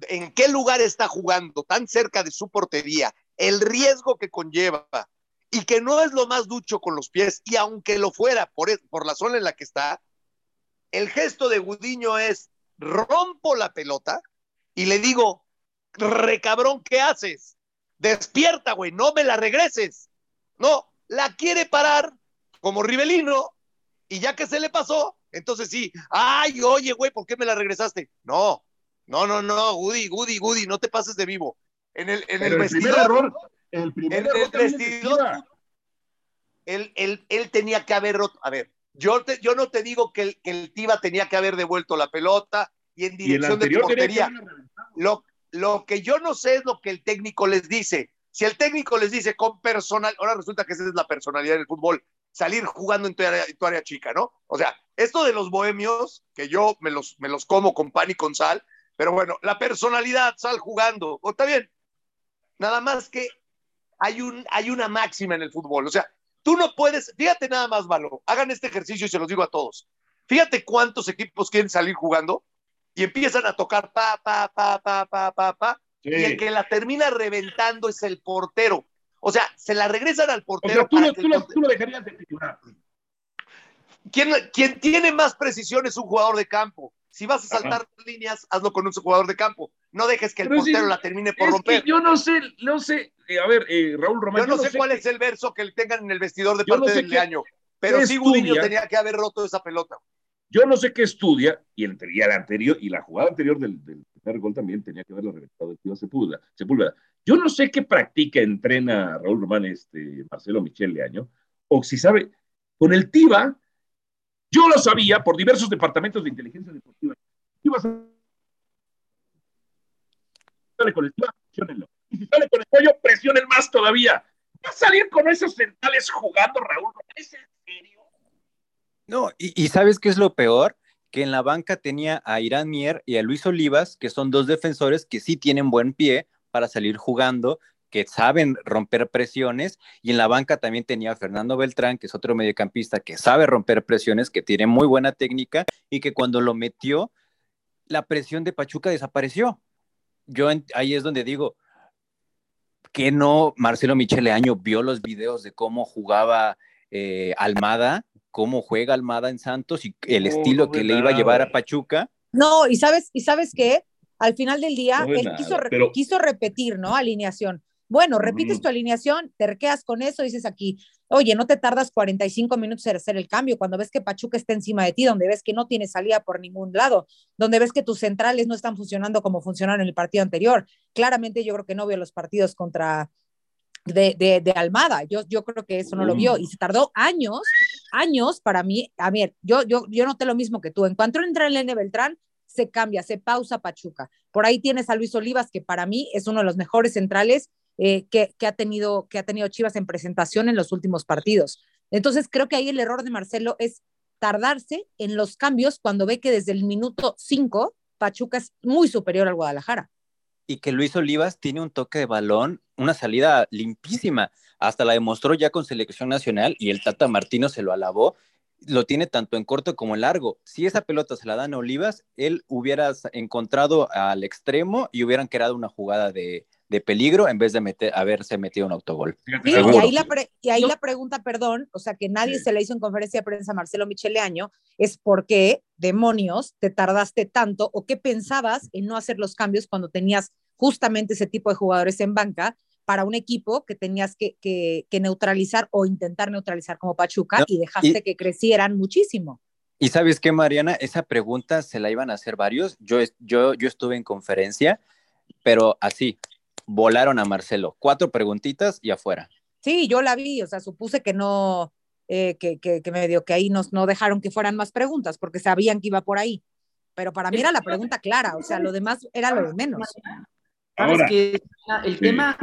Speaker 2: en qué lugar está jugando, tan cerca de su portería, el riesgo que conlleva y que no es lo más ducho con los pies, y aunque lo fuera por, por la zona en la que está, el gesto de Gudiño es rompo la pelota y le digo, recabrón, ¿qué haces? Despierta, güey, no me la regreses. No, la quiere parar como Rivelino y ya que se le pasó, entonces sí, ay, oye, güey, ¿por qué me la regresaste? No, no, no, no, Gudi, Gudi, Gudi, no te pases de vivo. En el, en el,
Speaker 1: el
Speaker 2: vestidor,
Speaker 1: primer error, el primer
Speaker 2: en el vestidor, él, él, él, tenía que haber roto. A ver, yo, te, yo no te digo que el, que el Tiva tenía que haber devuelto la pelota y en dirección y de tu portería. Lo, lo que yo no sé es lo que el técnico les dice. Si el técnico les dice con personal, ahora resulta que esa es la personalidad del fútbol, salir jugando en tu área, en tu área chica, ¿no? O sea, esto de los bohemios, que yo me los, me los como con pan y con sal, pero bueno, la personalidad, sal jugando, o está bien. Nada más que hay, un, hay una máxima en el fútbol. O sea, tú no puedes, fíjate nada más, Valo, hagan este ejercicio y se los digo a todos. Fíjate cuántos equipos quieren salir jugando y empiezan a tocar pa, pa, pa, pa, pa, pa, pa, sí. y el que la termina reventando es el portero. O sea, se la regresan al portero.
Speaker 1: O sea, tú, lo, tú, lo, tú, lo, dejarías de titular.
Speaker 2: ¿Quién, quien tiene más precisión es un jugador de campo. Si vas a saltar Ajá. líneas, hazlo con un jugador de campo. No dejes que el Pero portero la termine por romper.
Speaker 1: yo no sé, no sé. Eh, a ver, eh, Raúl Román.
Speaker 2: Yo no, yo no sé, sé, cuál que... es el verso que tengan en el vestidor de parte no del año. Pero sí, Gudiño tenía que haber roto esa pelota.
Speaker 1: Yo no sé qué estudia, y el, y el anterior, y la jugada anterior del, del, primer gol también tenía que haberlo reventado el tío Sepúlveda, Sepúlveda. Yo no sé qué practica, entrena Raúl Román, este, Marcelo Michel Leaño, o si sabe, con el TIVA, yo lo sabía por diversos departamentos de inteligencia deportiva. Con el. Y si sale con el pollo, presionen más todavía. Va a salir con esos centrales jugando, Raúl. ¿Es en serio?
Speaker 4: No, y, y, ¿sabes qué es lo peor? Que en la banca tenía a Irán Mier y a Luis Olivas, que son dos defensores que sí tienen buen pie para salir jugando, que saben romper presiones, y en la banca también tenía a Fernando Beltrán, que es otro mediocampista que sabe romper presiones, que tiene muy buena técnica, y que cuando lo metió, la presión de Pachuca desapareció. Yo en, ahí es donde digo, que no Marcelo Michele Año vio los videos de cómo jugaba eh, Almada cómo juega Almada en Santos y el oh, estilo no que le iba a llevar a Pachuca.
Speaker 3: No, y sabes, y sabes qué, al final del día, no él quiso, pero... quiso, repetir, ¿no? Alineación. Bueno, repites mm. tu alineación, te quedas con eso, dices aquí, oye, no te tardas 45 minutos en hacer el cambio, cuando ves que Pachuca está encima de ti, donde ves que no tiene salida por ningún lado, donde ves que tus centrales no están funcionando como funcionaron en el partido anterior. Claramente yo creo que no veo los partidos contra de, de, Almada. Yo, yo creo que eso no lo vio y se tardó años, años para mí. A ver, yo, yo, yo noté lo mismo que tú. En cuanto entra el N Beltrán, se cambia, se pausa Pachuca. Por ahí tienes a Luis Olivas, que para mí es uno de los mejores centrales eh, que, ha tenido, que ha tenido Chivas en presentación en los últimos partidos. Entonces, creo que ahí el error de Marcelo es tardarse en los cambios cuando ve que desde el minuto 5 Pachuca es muy superior al Guadalajara.
Speaker 4: Y que Luis Olivas tiene un toque de balón, una salida limpísima. Hasta la demostró ya con selección nacional y el Tata Martino se lo alabó lo tiene tanto en corto como en largo. Si esa pelota se la dan a Olivas, él hubiera encontrado al extremo y hubieran creado una jugada de, peligro en vez de meter, haberse metido un autogol.
Speaker 3: y ahí, la y ahí la pregunta, perdón, o sea, que nadie se le hizo en conferencia de prensa a Marcelo Micheleaño, es por qué, demonios, te tardaste tanto o qué pensabas en no hacer los cambios cuando tenías justamente ese tipo de jugadores en banca para un equipo que tenías que, neutralizar o intentar neutralizar como Pachuca y dejaste que crecieran muchísimo.
Speaker 4: Y sabes qué, Mariana, esa pregunta se la iban a hacer varios. Yo, yo, yo estuve en conferencia, pero así, volaron a Marcelo. Cuatro preguntitas y afuera.
Speaker 3: Sí, yo la vi, o sea, supuse que no, eh, que, que, que medio que ahí nos, no dejaron que fueran más preguntas porque sabían que iba por ahí. Pero para mí era la pregunta clara, o sea, lo demás era lo de menos.
Speaker 5: Ahora, que el tema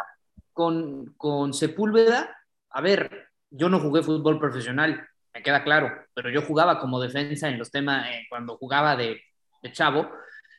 Speaker 5: con, con Sepúlveda, a ver, yo no jugué fútbol profesional, me queda claro, pero yo jugaba como defensa en los temas, eh, cuando jugaba de, chavo,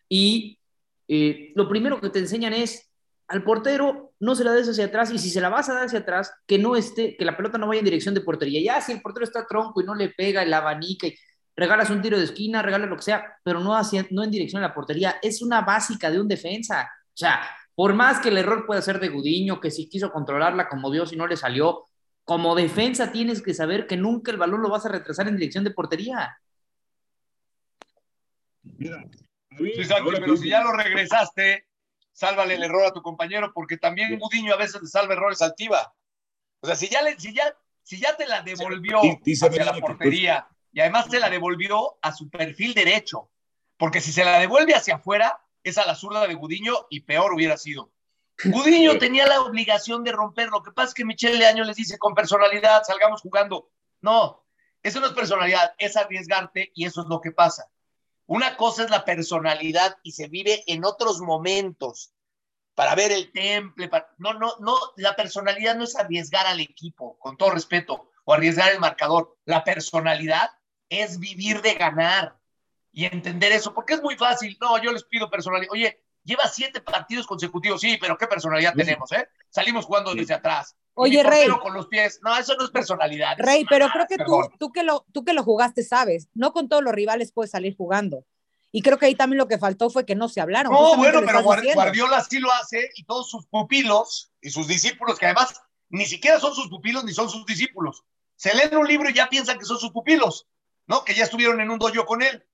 Speaker 5: y eh, lo primero que te enseñan es al portero no se la des hacia atrás y si se la vas a dar hacia atrás, que no esté, que la pelota no vaya en dirección de portería. Ya si el portero está tronco y no le pega el abanico y regalas un tiro de esquina, regalas lo que sea, pero no, hacia, no en dirección a la portería, es una básica de un defensa. O sea, por más que el error pueda ser de Gudiño, que si quiso controlarla como Dios y no le salió, como defensa tienes que saber que nunca el balón lo vas a retrasar en dirección de portería.
Speaker 2: Mira, pero si ya lo regresaste, sálvale el error a tu compañero, porque también Gudiño a veces le salva errores altiva. O sea, si ya, le, si ya, si ya te la devolvió hacia la portería y además te la devolvió a su perfil derecho, porque si se la devuelve hacia afuera, es a la zurda de Gudiño y peor hubiera sido. Gudiño tenía la obligación de romper. Lo que pasa es que Michelle Leaño les dice con personalidad, salgamos jugando. No, eso no es personalidad, es arriesgarte y eso es lo que pasa. Una cosa es la personalidad y se vive en otros momentos para ver el temple. No, no, no, la personalidad no es arriesgar al equipo, con todo respeto, o arriesgar el marcador. La personalidad es vivir de ganar y entender eso, porque es muy fácil. No, yo les pido personalidad. Oye, lleva siete partidos consecutivos, sí, pero ¿qué personalidad tenemos, eh? Salimos jugando desde atrás.
Speaker 3: Oye, Rey.
Speaker 2: Con los pies. No, eso no es personalidad.
Speaker 3: Rey, pero creo que tú, tú, que lo, tú que lo jugaste sabes, no con todos los rivales puedes salir jugando. Y creo que ahí también lo que faltó fue que no se hablaron.
Speaker 2: No, bueno, pero Guardiola sí lo hace y todos sus pupilos y sus discípulos, que además ni siquiera son sus pupilos ni son sus discípulos. Se leen un libro y ya piensan que son sus pupilos, ¿no? Que ya estuvieron en un dojo con él.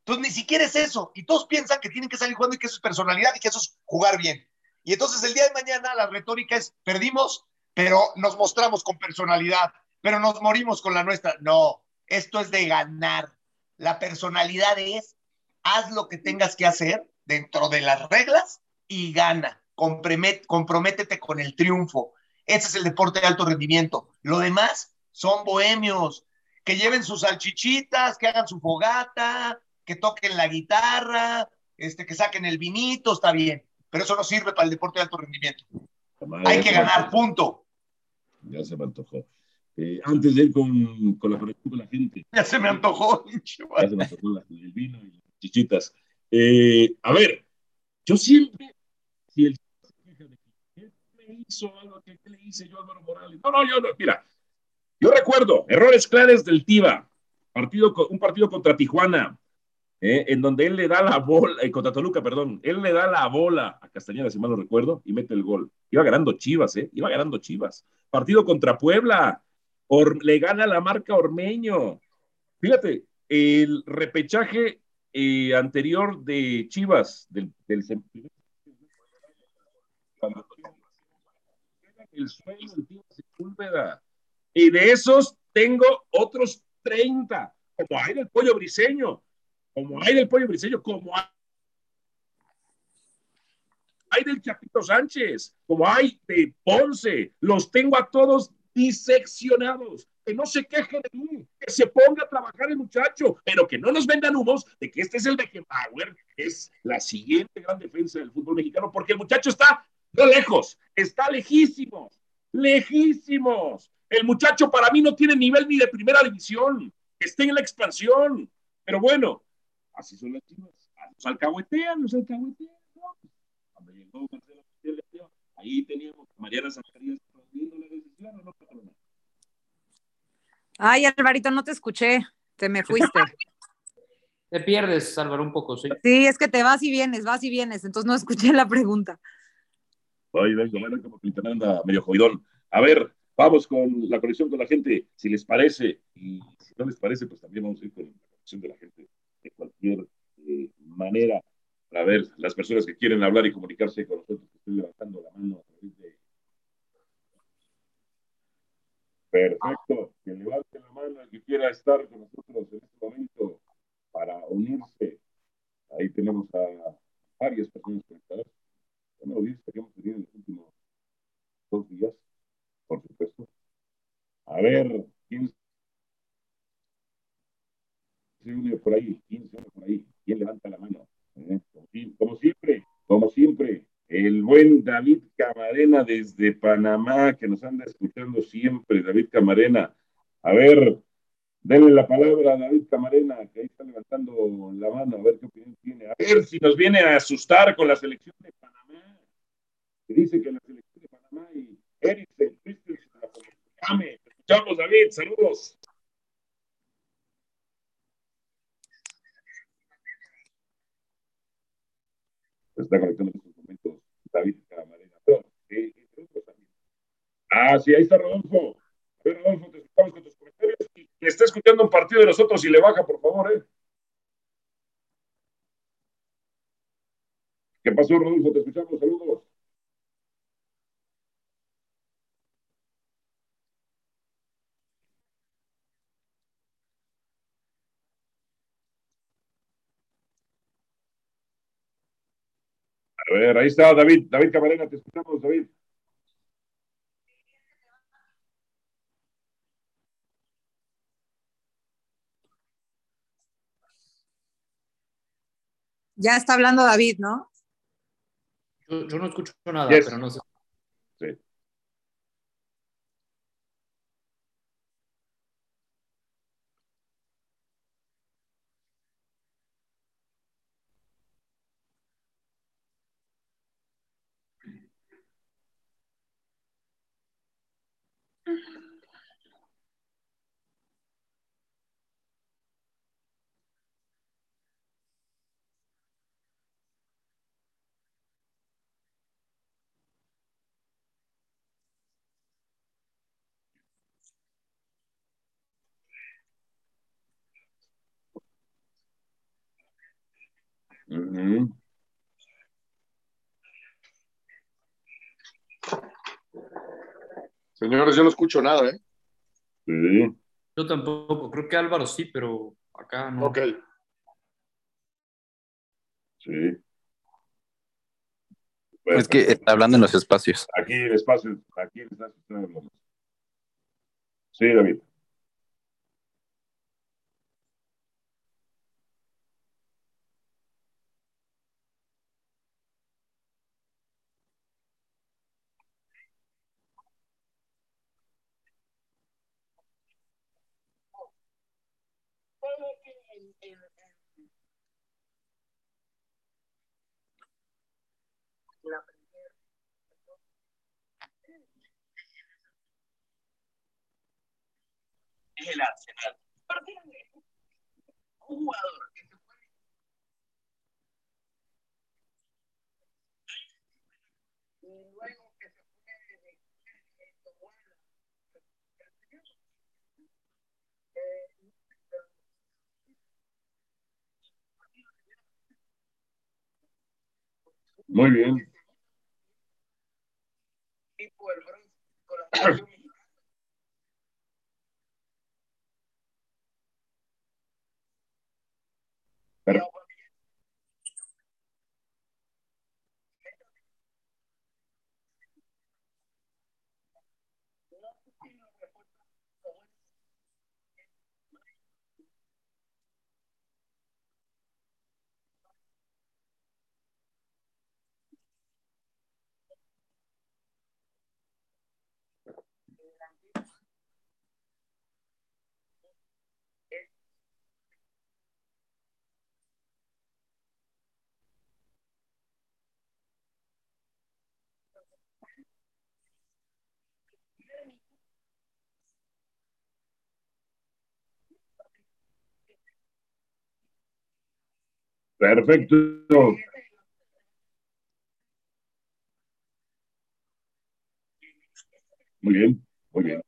Speaker 2: Entonces, ni siquiera es eso. Y todos piensan que tienen que salir jugando y que eso es personalidad y que eso es jugar bien. Y entonces el día de mañana la retórica es, perdimos, pero nos mostramos con personalidad, pero nos morimos con la nuestra. No, esto es de ganar. La personalidad es, haz lo que tengas que hacer dentro de las reglas y gana. comprométete con el triunfo. Ese es el deporte de alto rendimiento. Lo demás son bohemios, que lleven sus salchichitas, que hagan su fogata, que toquen la guitarra, este, que saquen el vinito, está bien, pero eso no sirve para el deporte de alto rendimiento. Hay que ganar, punto.
Speaker 1: Ya se me antojó. Eh, antes de ir con, con, la conexión con la gente.
Speaker 2: Ya se me antojó.
Speaker 1: Ya se me antojó el vino y las chichitas. Eh, a ver, yo siempre, si el ¿qué me hizo algo? ¿Qué, le hice yo a Álvaro Morales? No, no, yo no, mira, yo recuerdo errores claves del Tiva, partido, un partido contra Tijuana, ¿eh? en donde él le da la bola, eh, contra Toluca, perdón, él le da la bola a Castañeda, si mal no recuerdo, y mete el gol. Iba ganando Chivas, ¿eh? Iba ganando Chivas. Partido contra Puebla, le gana la marca Ormeño. Fíjate, el repechaje eh, anterior de Chivas, del, del el Y de esos tengo otros 30, como hay del pollo briseño como hay del pollo briseño, como hay del Chapito Sánchez, como hay de Ponce. Los tengo a todos diseccionados. Que no se queje de mí, que se ponga a trabajar el muchacho, pero que no nos vendan humos de que este es el Beckenbauer, que es la siguiente gran defensa del fútbol mexicano, porque el muchacho está no lejos, está lejísimo, lejísimos. El muchacho para mí no tiene nivel ni de primera división, esté en la expansión. Pero bueno, así son las chivas. Nos alcahuetean, nos alcahuetean. Cuando llegó Marcelo ahí teníamos a Mariana Zacarías aplaudiendo la decisión, no
Speaker 3: Ay, Alvarito, no te escuché, te me fuiste.
Speaker 5: Te pierdes, Álvaro, un poco, sí.
Speaker 3: Sí, es que te vas y vienes, vas y vienes, entonces no escuché la pregunta.
Speaker 1: Ay, vengo, bueno, como que anda medio jodidón. A ver, vamos con la conexión con la gente, si les parece, y si no les parece, pues también vamos a ir con la conexión de la gente de cualquier eh, manera para ver las personas que quieren hablar y comunicarse con nosotros, que estoy levantando la mano a través de... Perfecto, que levante la mano el que quiera estar con nosotros en este momento para unirse. Ahí tenemos a varias personas conectadas. Una audiencia que hemos tenido en los últimos dos días, por supuesto. A ver, ¿quién une por ahí? ¿Quién se une por ahí? ¿Quién levanta la mano? ¿Eh? Como, siempre, como siempre, el buen David Camarena desde Panamá, que nos anda escuchando siempre, David Camarena. A ver, denle la palabra a David Camarena, que ahí está levantando la mano, a ver qué opinión tiene. A ver si nos viene a asustar con la selección de Panamá, dice que la selección de Panamá y Eriksen, Christensen, la Escuchamos, David, saludos. Está conectando en estos momentos David Camarena. Pero, eh. Ah, sí, ahí está Rodolfo. A ver, Rodolfo, te escuchamos con tus comentarios. Y que está escuchando un partido de nosotros y le baja, por favor, ¿eh? ¿Qué pasó, Rodolfo? Te escuchamos. Saludos. A ver, ahí está David, David Camarena, te escuchamos, David.
Speaker 3: Ya está hablando David, ¿no?
Speaker 5: Yo, no escucho nada, pero no sé. Sí.
Speaker 2: Señores, yo no escucho nada, ¿eh?
Speaker 1: Sí.
Speaker 5: Yo tampoco. Creo que Álvaro sí, pero acá no.
Speaker 2: Ok.
Speaker 1: Sí.
Speaker 4: es que está hablando en los espacios.
Speaker 1: Aquí el espacio, aquí el espacio Sí, David.
Speaker 2: Es el Arsenal. Un jugador que se puede. Y luego
Speaker 1: Muy bien.
Speaker 2: Tipo
Speaker 1: Perfecto. Muy bien, muy bien.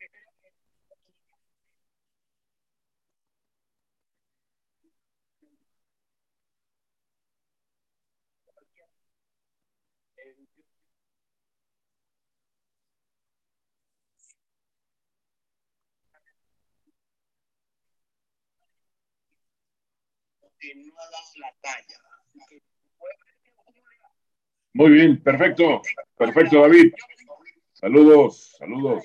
Speaker 1: La talla. Muy bien, perfecto, perfecto, David. Saludos, saludos.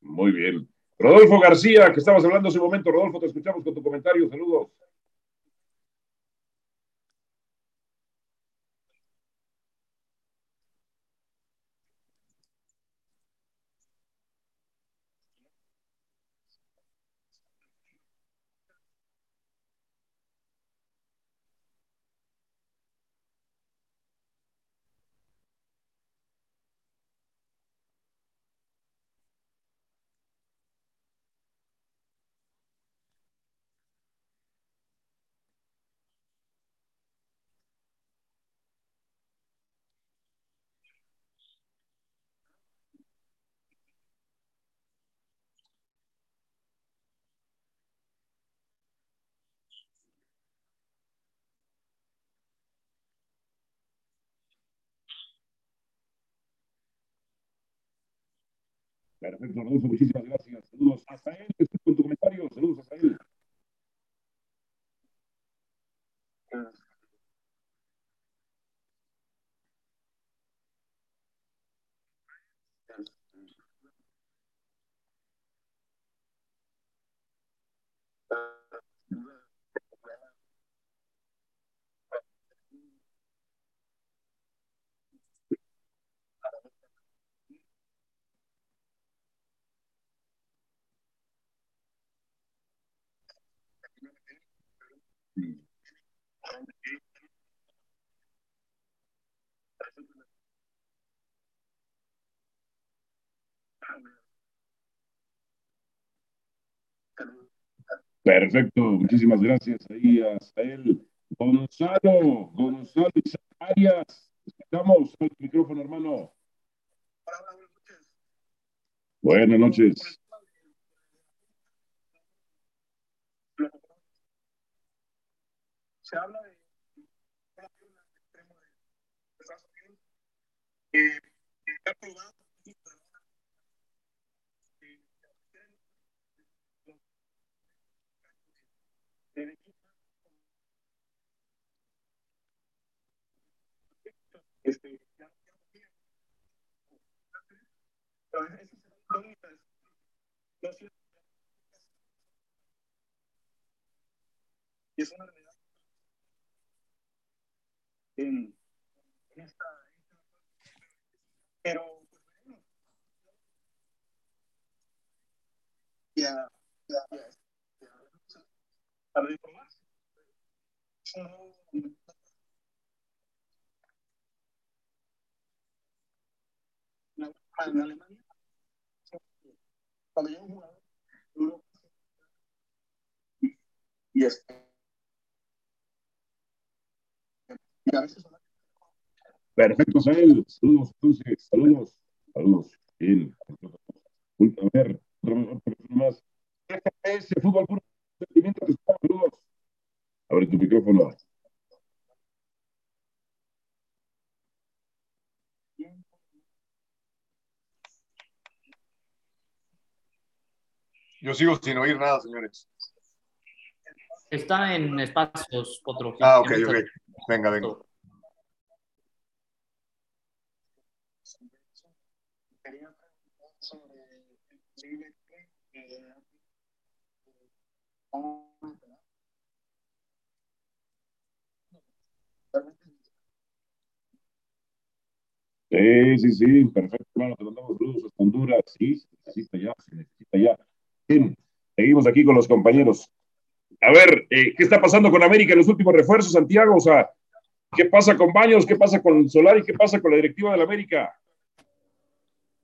Speaker 1: Muy bien. Rodolfo García, que estabas hablando hace un momento. Rodolfo, te escuchamos con tu comentario. Saludos. Perfecto, Rodolfo, muchísimas gracias. Saludos hasta él. Estoy con tu comentario. Saludos hasta él. Perfecto, muchísimas gracias ahí hasta él. Gonzalo, Gonzalo Arias, escuchamos el micrófono, hermano. Buenas noches. Se habla de eh, este, y es una realidad en, esta, pero pues, ya, ya, ya. En Alemania, cuando llega un jugador, y este y a veces Perfecto, Sael. Saludos, entonces, saludos, saludos. Bien. A ver, otro más. Fútbol puro saludos. Abre tu micrófono.
Speaker 2: Yo sigo sin oír nada, señores.
Speaker 5: Está en espacios, otro.
Speaker 2: Ah, ok, ok. Venga, venga.
Speaker 1: Sí, sí, sí, perfecto, hermano, te mandamos saludos Honduras, sí, se necesita ya, se necesita ya. Bien, seguimos aquí con los compañeros. A ver, eh, ¿qué está pasando con América en los últimos refuerzos, Santiago? O sea, ¿qué pasa con Baños? ¿Qué pasa con Solari? ¿Qué pasa con la directiva de la América?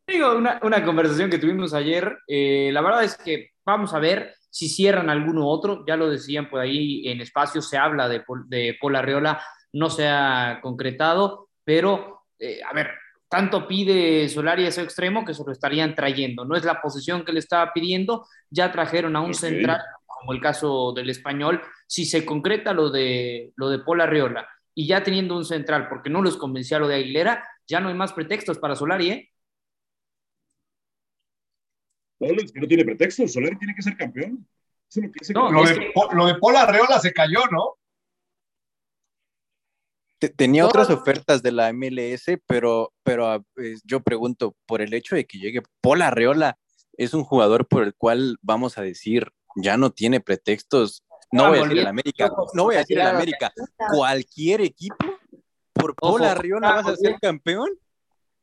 Speaker 5: Digo, una, una conversación que tuvimos ayer, eh, la verdad es que vamos a ver si cierran alguno otro, ya lo decían por ahí en espacio, se habla de, de Paul Arreola, no se ha concretado, pero eh, a ver, tanto pide Solari ese extremo que se lo estarían trayendo. No es la posición que le estaba pidiendo, ya trajeron a un central, como el caso del español. Si se concreta lo de, lo de Paul Arriola y ya teniendo un central, porque no los convencía lo de Aguilera, ya no hay más pretextos para Solari, ¿eh?
Speaker 1: que no tiene pretextos, Solari tiene que ser campeón.
Speaker 2: lo, de, lo de Paul Arreola se cayó, ¿no?
Speaker 4: Tenía otras ofertas de la MLS, pero, pero ah, yo pregunto, por el hecho de que llegue Paul Arreola, es un jugador por el cual vamos a decir, ya no tiene pretextos. No voy a decir el América, no voy a decir el América. Cualquier equipo, por Paul Arreola vas a ser campeón.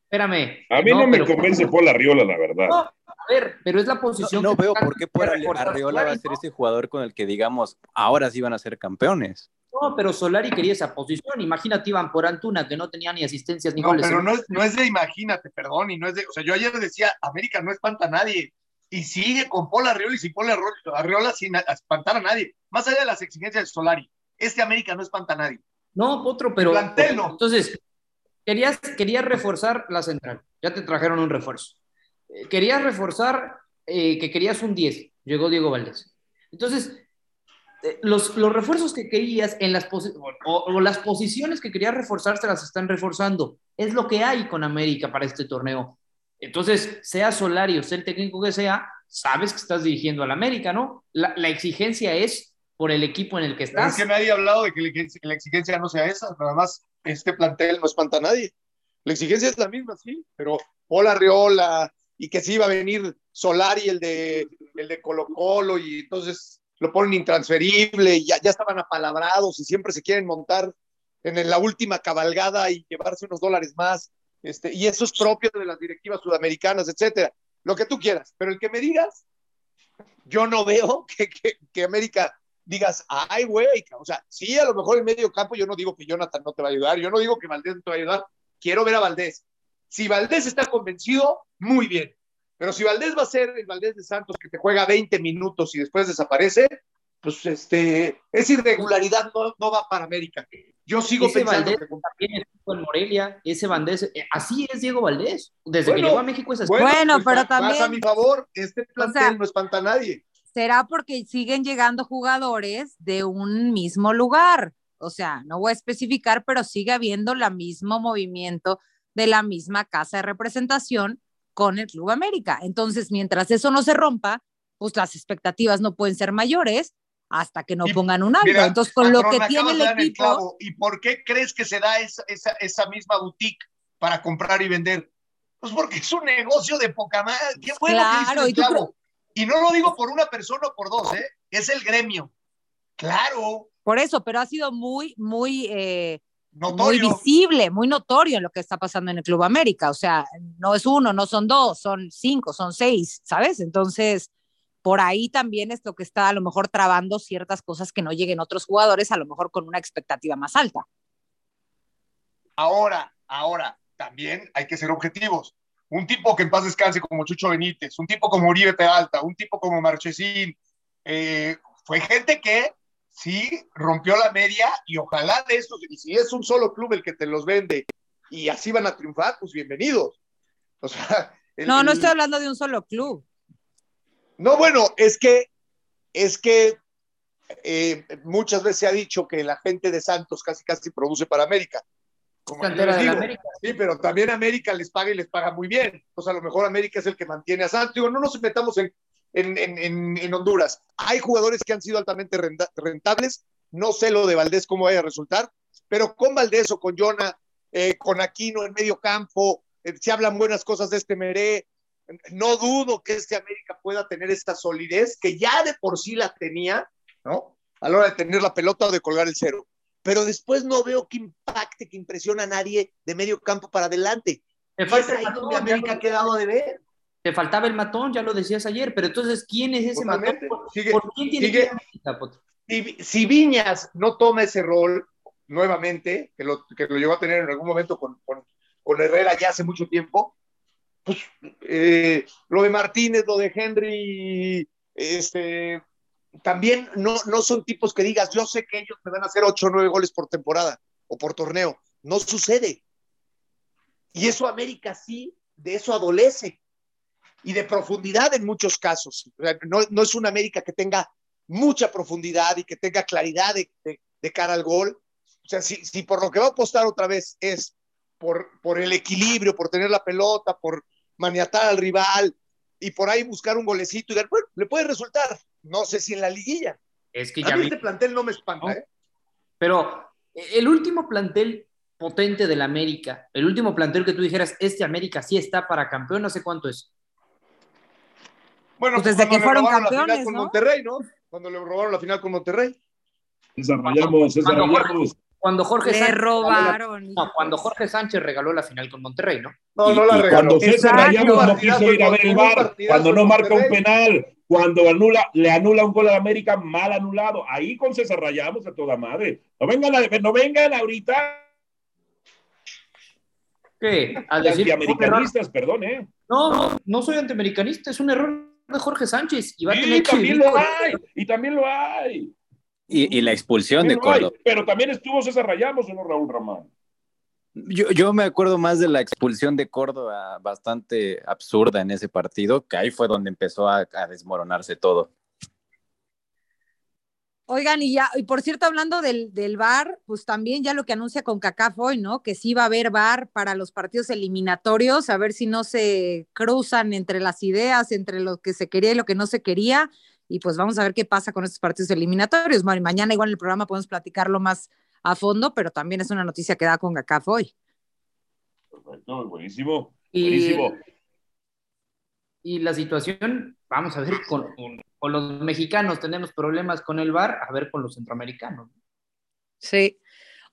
Speaker 5: Espérame.
Speaker 1: A mí no, me convence Paul Arreola, la verdad.
Speaker 5: a ver, pero es la posición.
Speaker 4: No, veo por qué Paul Arreola va a ser ese jugador con el que digamos, ahora sí van a ser campeones.
Speaker 5: No, pero Solari quería esa posición. Imagínate, iban por Antuna, que no tenía ni asistencias ni goles.
Speaker 2: Pero no es, no es de imagínate, perdón, y no es de. O sea, yo ayer decía, América no espanta a nadie. Y sigue con Paul Arriola y sin Paul Arriola sin espantar a nadie. Más allá de las exigencias de Solari, este América no espanta a nadie.
Speaker 5: No, otro, pero. Entonces, querías, querías reforzar la central. Ya te trajeron un refuerzo. Eh, querías reforzar eh, que querías un 10. Llegó Diego Valdés. Entonces, eh, los, los, refuerzos que querías en las o, las posiciones que querías reforzar se las están reforzando. Es lo que hay con América para este torneo. Entonces, sea Solari o sea el técnico que sea, sabes que estás dirigiendo al América, ¿no? La, la, exigencia es por el equipo en el que estás.
Speaker 2: es que nadie ha hablado de que la exigencia no sea esa, nada más este plantel no espanta a nadie. La exigencia es la misma, sí, pero hola Riola y que sí iba a venir Solari, el de, el de Colo Colo, y entonces lo ponen intransferible, ya, ya estaban apalabrados y siempre se quieren montar en la última cabalgada y llevarse unos dólares más. Este, y eso es propio de las directivas sudamericanas, etcétera. Lo que tú quieras, pero el que me digas, yo no veo que, que, América digas, ay, güey, o sea, sí, a lo mejor en medio campo yo no digo que Jonathan no te va a ayudar, yo no digo que Valdés no te va a ayudar, quiero ver a Valdés. Si Valdés está convencido, muy bien. Pero si Valdés va a ser el Valdés de Santos que te juega 20 minutos y después desaparece, pues este, esa irregularidad no, va para América. Yo sigo pensando que
Speaker 5: también en Morelia, ese Valdés, eh, así es Diego Valdés, desde que llegó a México es así.
Speaker 3: Bueno, pues, pero también
Speaker 2: a mi favor, este plantel no espanta a nadie.
Speaker 3: Será porque siguen llegando jugadores de un mismo lugar. O sea, no voy a especificar, pero sigue habiendo el mismo movimiento de la misma casa de representación con el Club América. Entonces, mientras eso no se rompa, pues las expectativas no pueden ser mayores hasta que no pongan un alto. Entonces, con lo que tiene el equipo...
Speaker 2: ¿Y por qué crees que se da esa, esa, esa, misma boutique para comprar y vender? Pues porque es un negocio de poca madre. Qué bueno claro, y, y no lo digo por una persona o por dos, ¿eh? es el gremio. Claro.
Speaker 3: Por eso, pero ha sido muy, muy... Eh, muy visible, muy notorio en lo que está pasando en el Club América. O sea, no es uno, no son dos, son cinco, son seis, ¿sabes? Entonces, por ahí también es lo que está a lo mejor trabando ciertas cosas que no lleguen otros jugadores, a lo mejor con una expectativa más alta.
Speaker 2: Ahora, ahora, también hay que ser objetivos. Un tipo que en paz descanse como Chucho Benítez, un tipo como Uribe Peralta, un tipo como Marchesín, eh, fue gente que sí rompió la media y ojalá de estos, y si es un solo club el que te los vende y así van a triunfar, pues bienvenidos. O sea,
Speaker 3: no, no estoy hablando de un solo club.
Speaker 2: No, bueno, es que, es que eh, muchas veces se ha dicho que la gente de Santos casi casi produce para América. Como América. Sí, pero también América les paga y les paga muy bien. O sea, a lo mejor América es el que mantiene a Santos. Digo, no nos metamos en, en, Honduras. Hay jugadores que han sido altamente rentables. No sé lo de Valdés cómo vaya a resultar, pero con Valdés o con Jonah, eh, con Aquino en medio campo, eh, se hablan buenas cosas de este Meré. no dudo que este América pueda tener esta solidez que ya de por sí la tenía, ¿no? A la hora de tener la pelota o de colgar el cero. Pero después no veo que impacte, que impresione a nadie de medio campo para adelante.
Speaker 5: Te falta ahí donde América ha quedado de ver. Te faltaba el matón, ya lo decías ayer, pero entonces, ¿quién es ese matón? ¿Por, quién tiene que
Speaker 2: si, si, Viñas no toma ese rol nuevamente, que lo, que lo llegó a tener en algún momento con, con, con Herrera ya hace mucho tiempo, pues eh, lo de Martínez, lo de Henry, este, también no, no son tipos que digas, yo sé que ellos me van a hacer 8 o 9 goles por temporada o por torneo. No sucede. Y eso América sí, de eso adolece. Y de profundidad en muchos casos. No, no es una América que tenga mucha profundidad y que tenga claridad de, de, cara al gol. O sea, si, si, por lo que va a apostar otra vez es por, por el equilibrio, por tener la pelota, por maniatar al rival y por ahí buscar un golecito y dar, bueno, le puede resultar. No sé si en la liguilla.
Speaker 5: Es que ya
Speaker 2: este plantel no me espanta, ¿eh?
Speaker 5: Pero el último plantel potente del América, el último plantel que tú dijeras, este América sí está para campeón, no sé cuánto es.
Speaker 3: Bueno, pues desde que fueron campeones,
Speaker 2: con Monterrey, ¿no? Cuando le robaron la final con Monterrey.
Speaker 1: Desarrollamos, desarrollamos
Speaker 5: cuando Jorge
Speaker 3: Sánchez robaron.
Speaker 5: No, cuando Jorge Sánchez regaló la final con Monterrey, ¿no?
Speaker 2: No, no la regaló.
Speaker 1: Cuando César Rayamos no quiso ir a ver el bar, cuando no marca un penal, cuando anula, le anula un gol a América mal anulado. Ahí con César Rayamos a toda madre. No vengan, a, no vengan ahorita.
Speaker 5: ¿Qué?
Speaker 1: A decir antiamericanistas, perdón, ¿eh?
Speaker 5: No, no, no soy antiamericanista, es un error de Jorge Sánchez.
Speaker 1: Y va a tener también lo hay, y también lo hay.
Speaker 4: Y, la expulsión de Córdoba.
Speaker 1: pero también estuvo César Rayamos, ¿o no, Raúl Ramón?
Speaker 4: Yo, yo, me acuerdo más de la expulsión de Córdoba, bastante absurda en ese partido, que ahí fue donde empezó a, desmoronarse todo.
Speaker 3: Oigan, y ya, y por cierto, hablando del, del VAR, pues también ya lo que anuncia con CACAF hoy, ¿no? Que sí va a haber VAR para los partidos eliminatorios, a ver si no se cruzan entre las ideas, entre lo que se quería y lo que no se quería y pues vamos a ver qué pasa con estos partidos eliminatorios. Bueno, mañana igual en el programa podemos platicarlo más a fondo, pero también es una noticia que da con GACAF hoy.
Speaker 1: Perfecto, buenísimo. buenísimo.
Speaker 5: Y, la situación, vamos a ver, con, con, los mexicanos tenemos problemas con el VAR, a ver con los centroamericanos.
Speaker 3: Sí.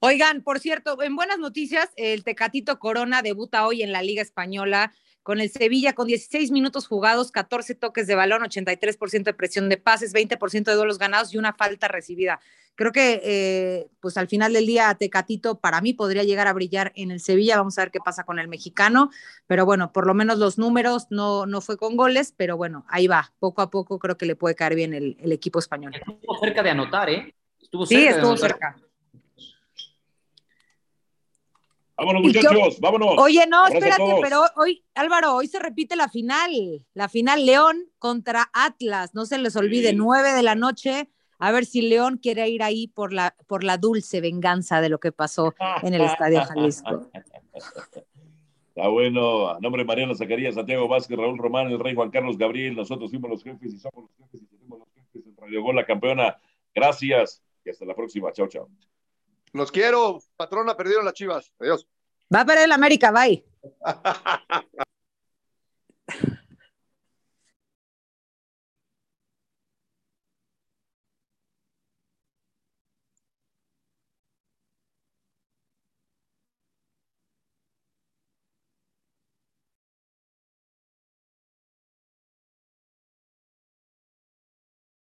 Speaker 3: Oigan, por cierto, en buenas noticias, el Tecatito Corona debuta hoy en la Liga Española con el Sevilla con 16 minutos jugados, 14 toques de balón, 83% de presión de pases, 20% de duelos ganados y una falta recibida. Creo que eh, pues al final del día Tecatito para mí podría llegar a brillar en el Sevilla, vamos a ver qué pasa con el mexicano, pero bueno, por lo menos los números no, no fue con goles, pero bueno, ahí va, poco a poco creo que le puede caer bien el, equipo español.
Speaker 5: Estuvo cerca de anotar, ¿eh?
Speaker 3: Estuvo cerca sí, estuvo cerca.
Speaker 1: Vámonos, muchachos, vámonos.
Speaker 3: Oye, no, espérate, pero hoy, Álvaro, hoy se repite la final, la final León contra Atlas, no se les olvide, nueve de la noche, a ver si León quiere ir ahí por la, por la dulce venganza de lo que pasó en el Estadio Jalisco.
Speaker 1: Está bueno, a nombre de Mariano Zacarías, Santiago Vázquez, Raúl Román, el Rey Juan Carlos Gabriel, nosotros fuimos los jefes y somos los jefes y tenemos los jefes en Radio Gol, la campeona. Gracias y hasta la próxima. Chao, chao.
Speaker 2: Los quiero, patrona, perdieron las chivas. Adiós.
Speaker 3: Va a perder el América, bye.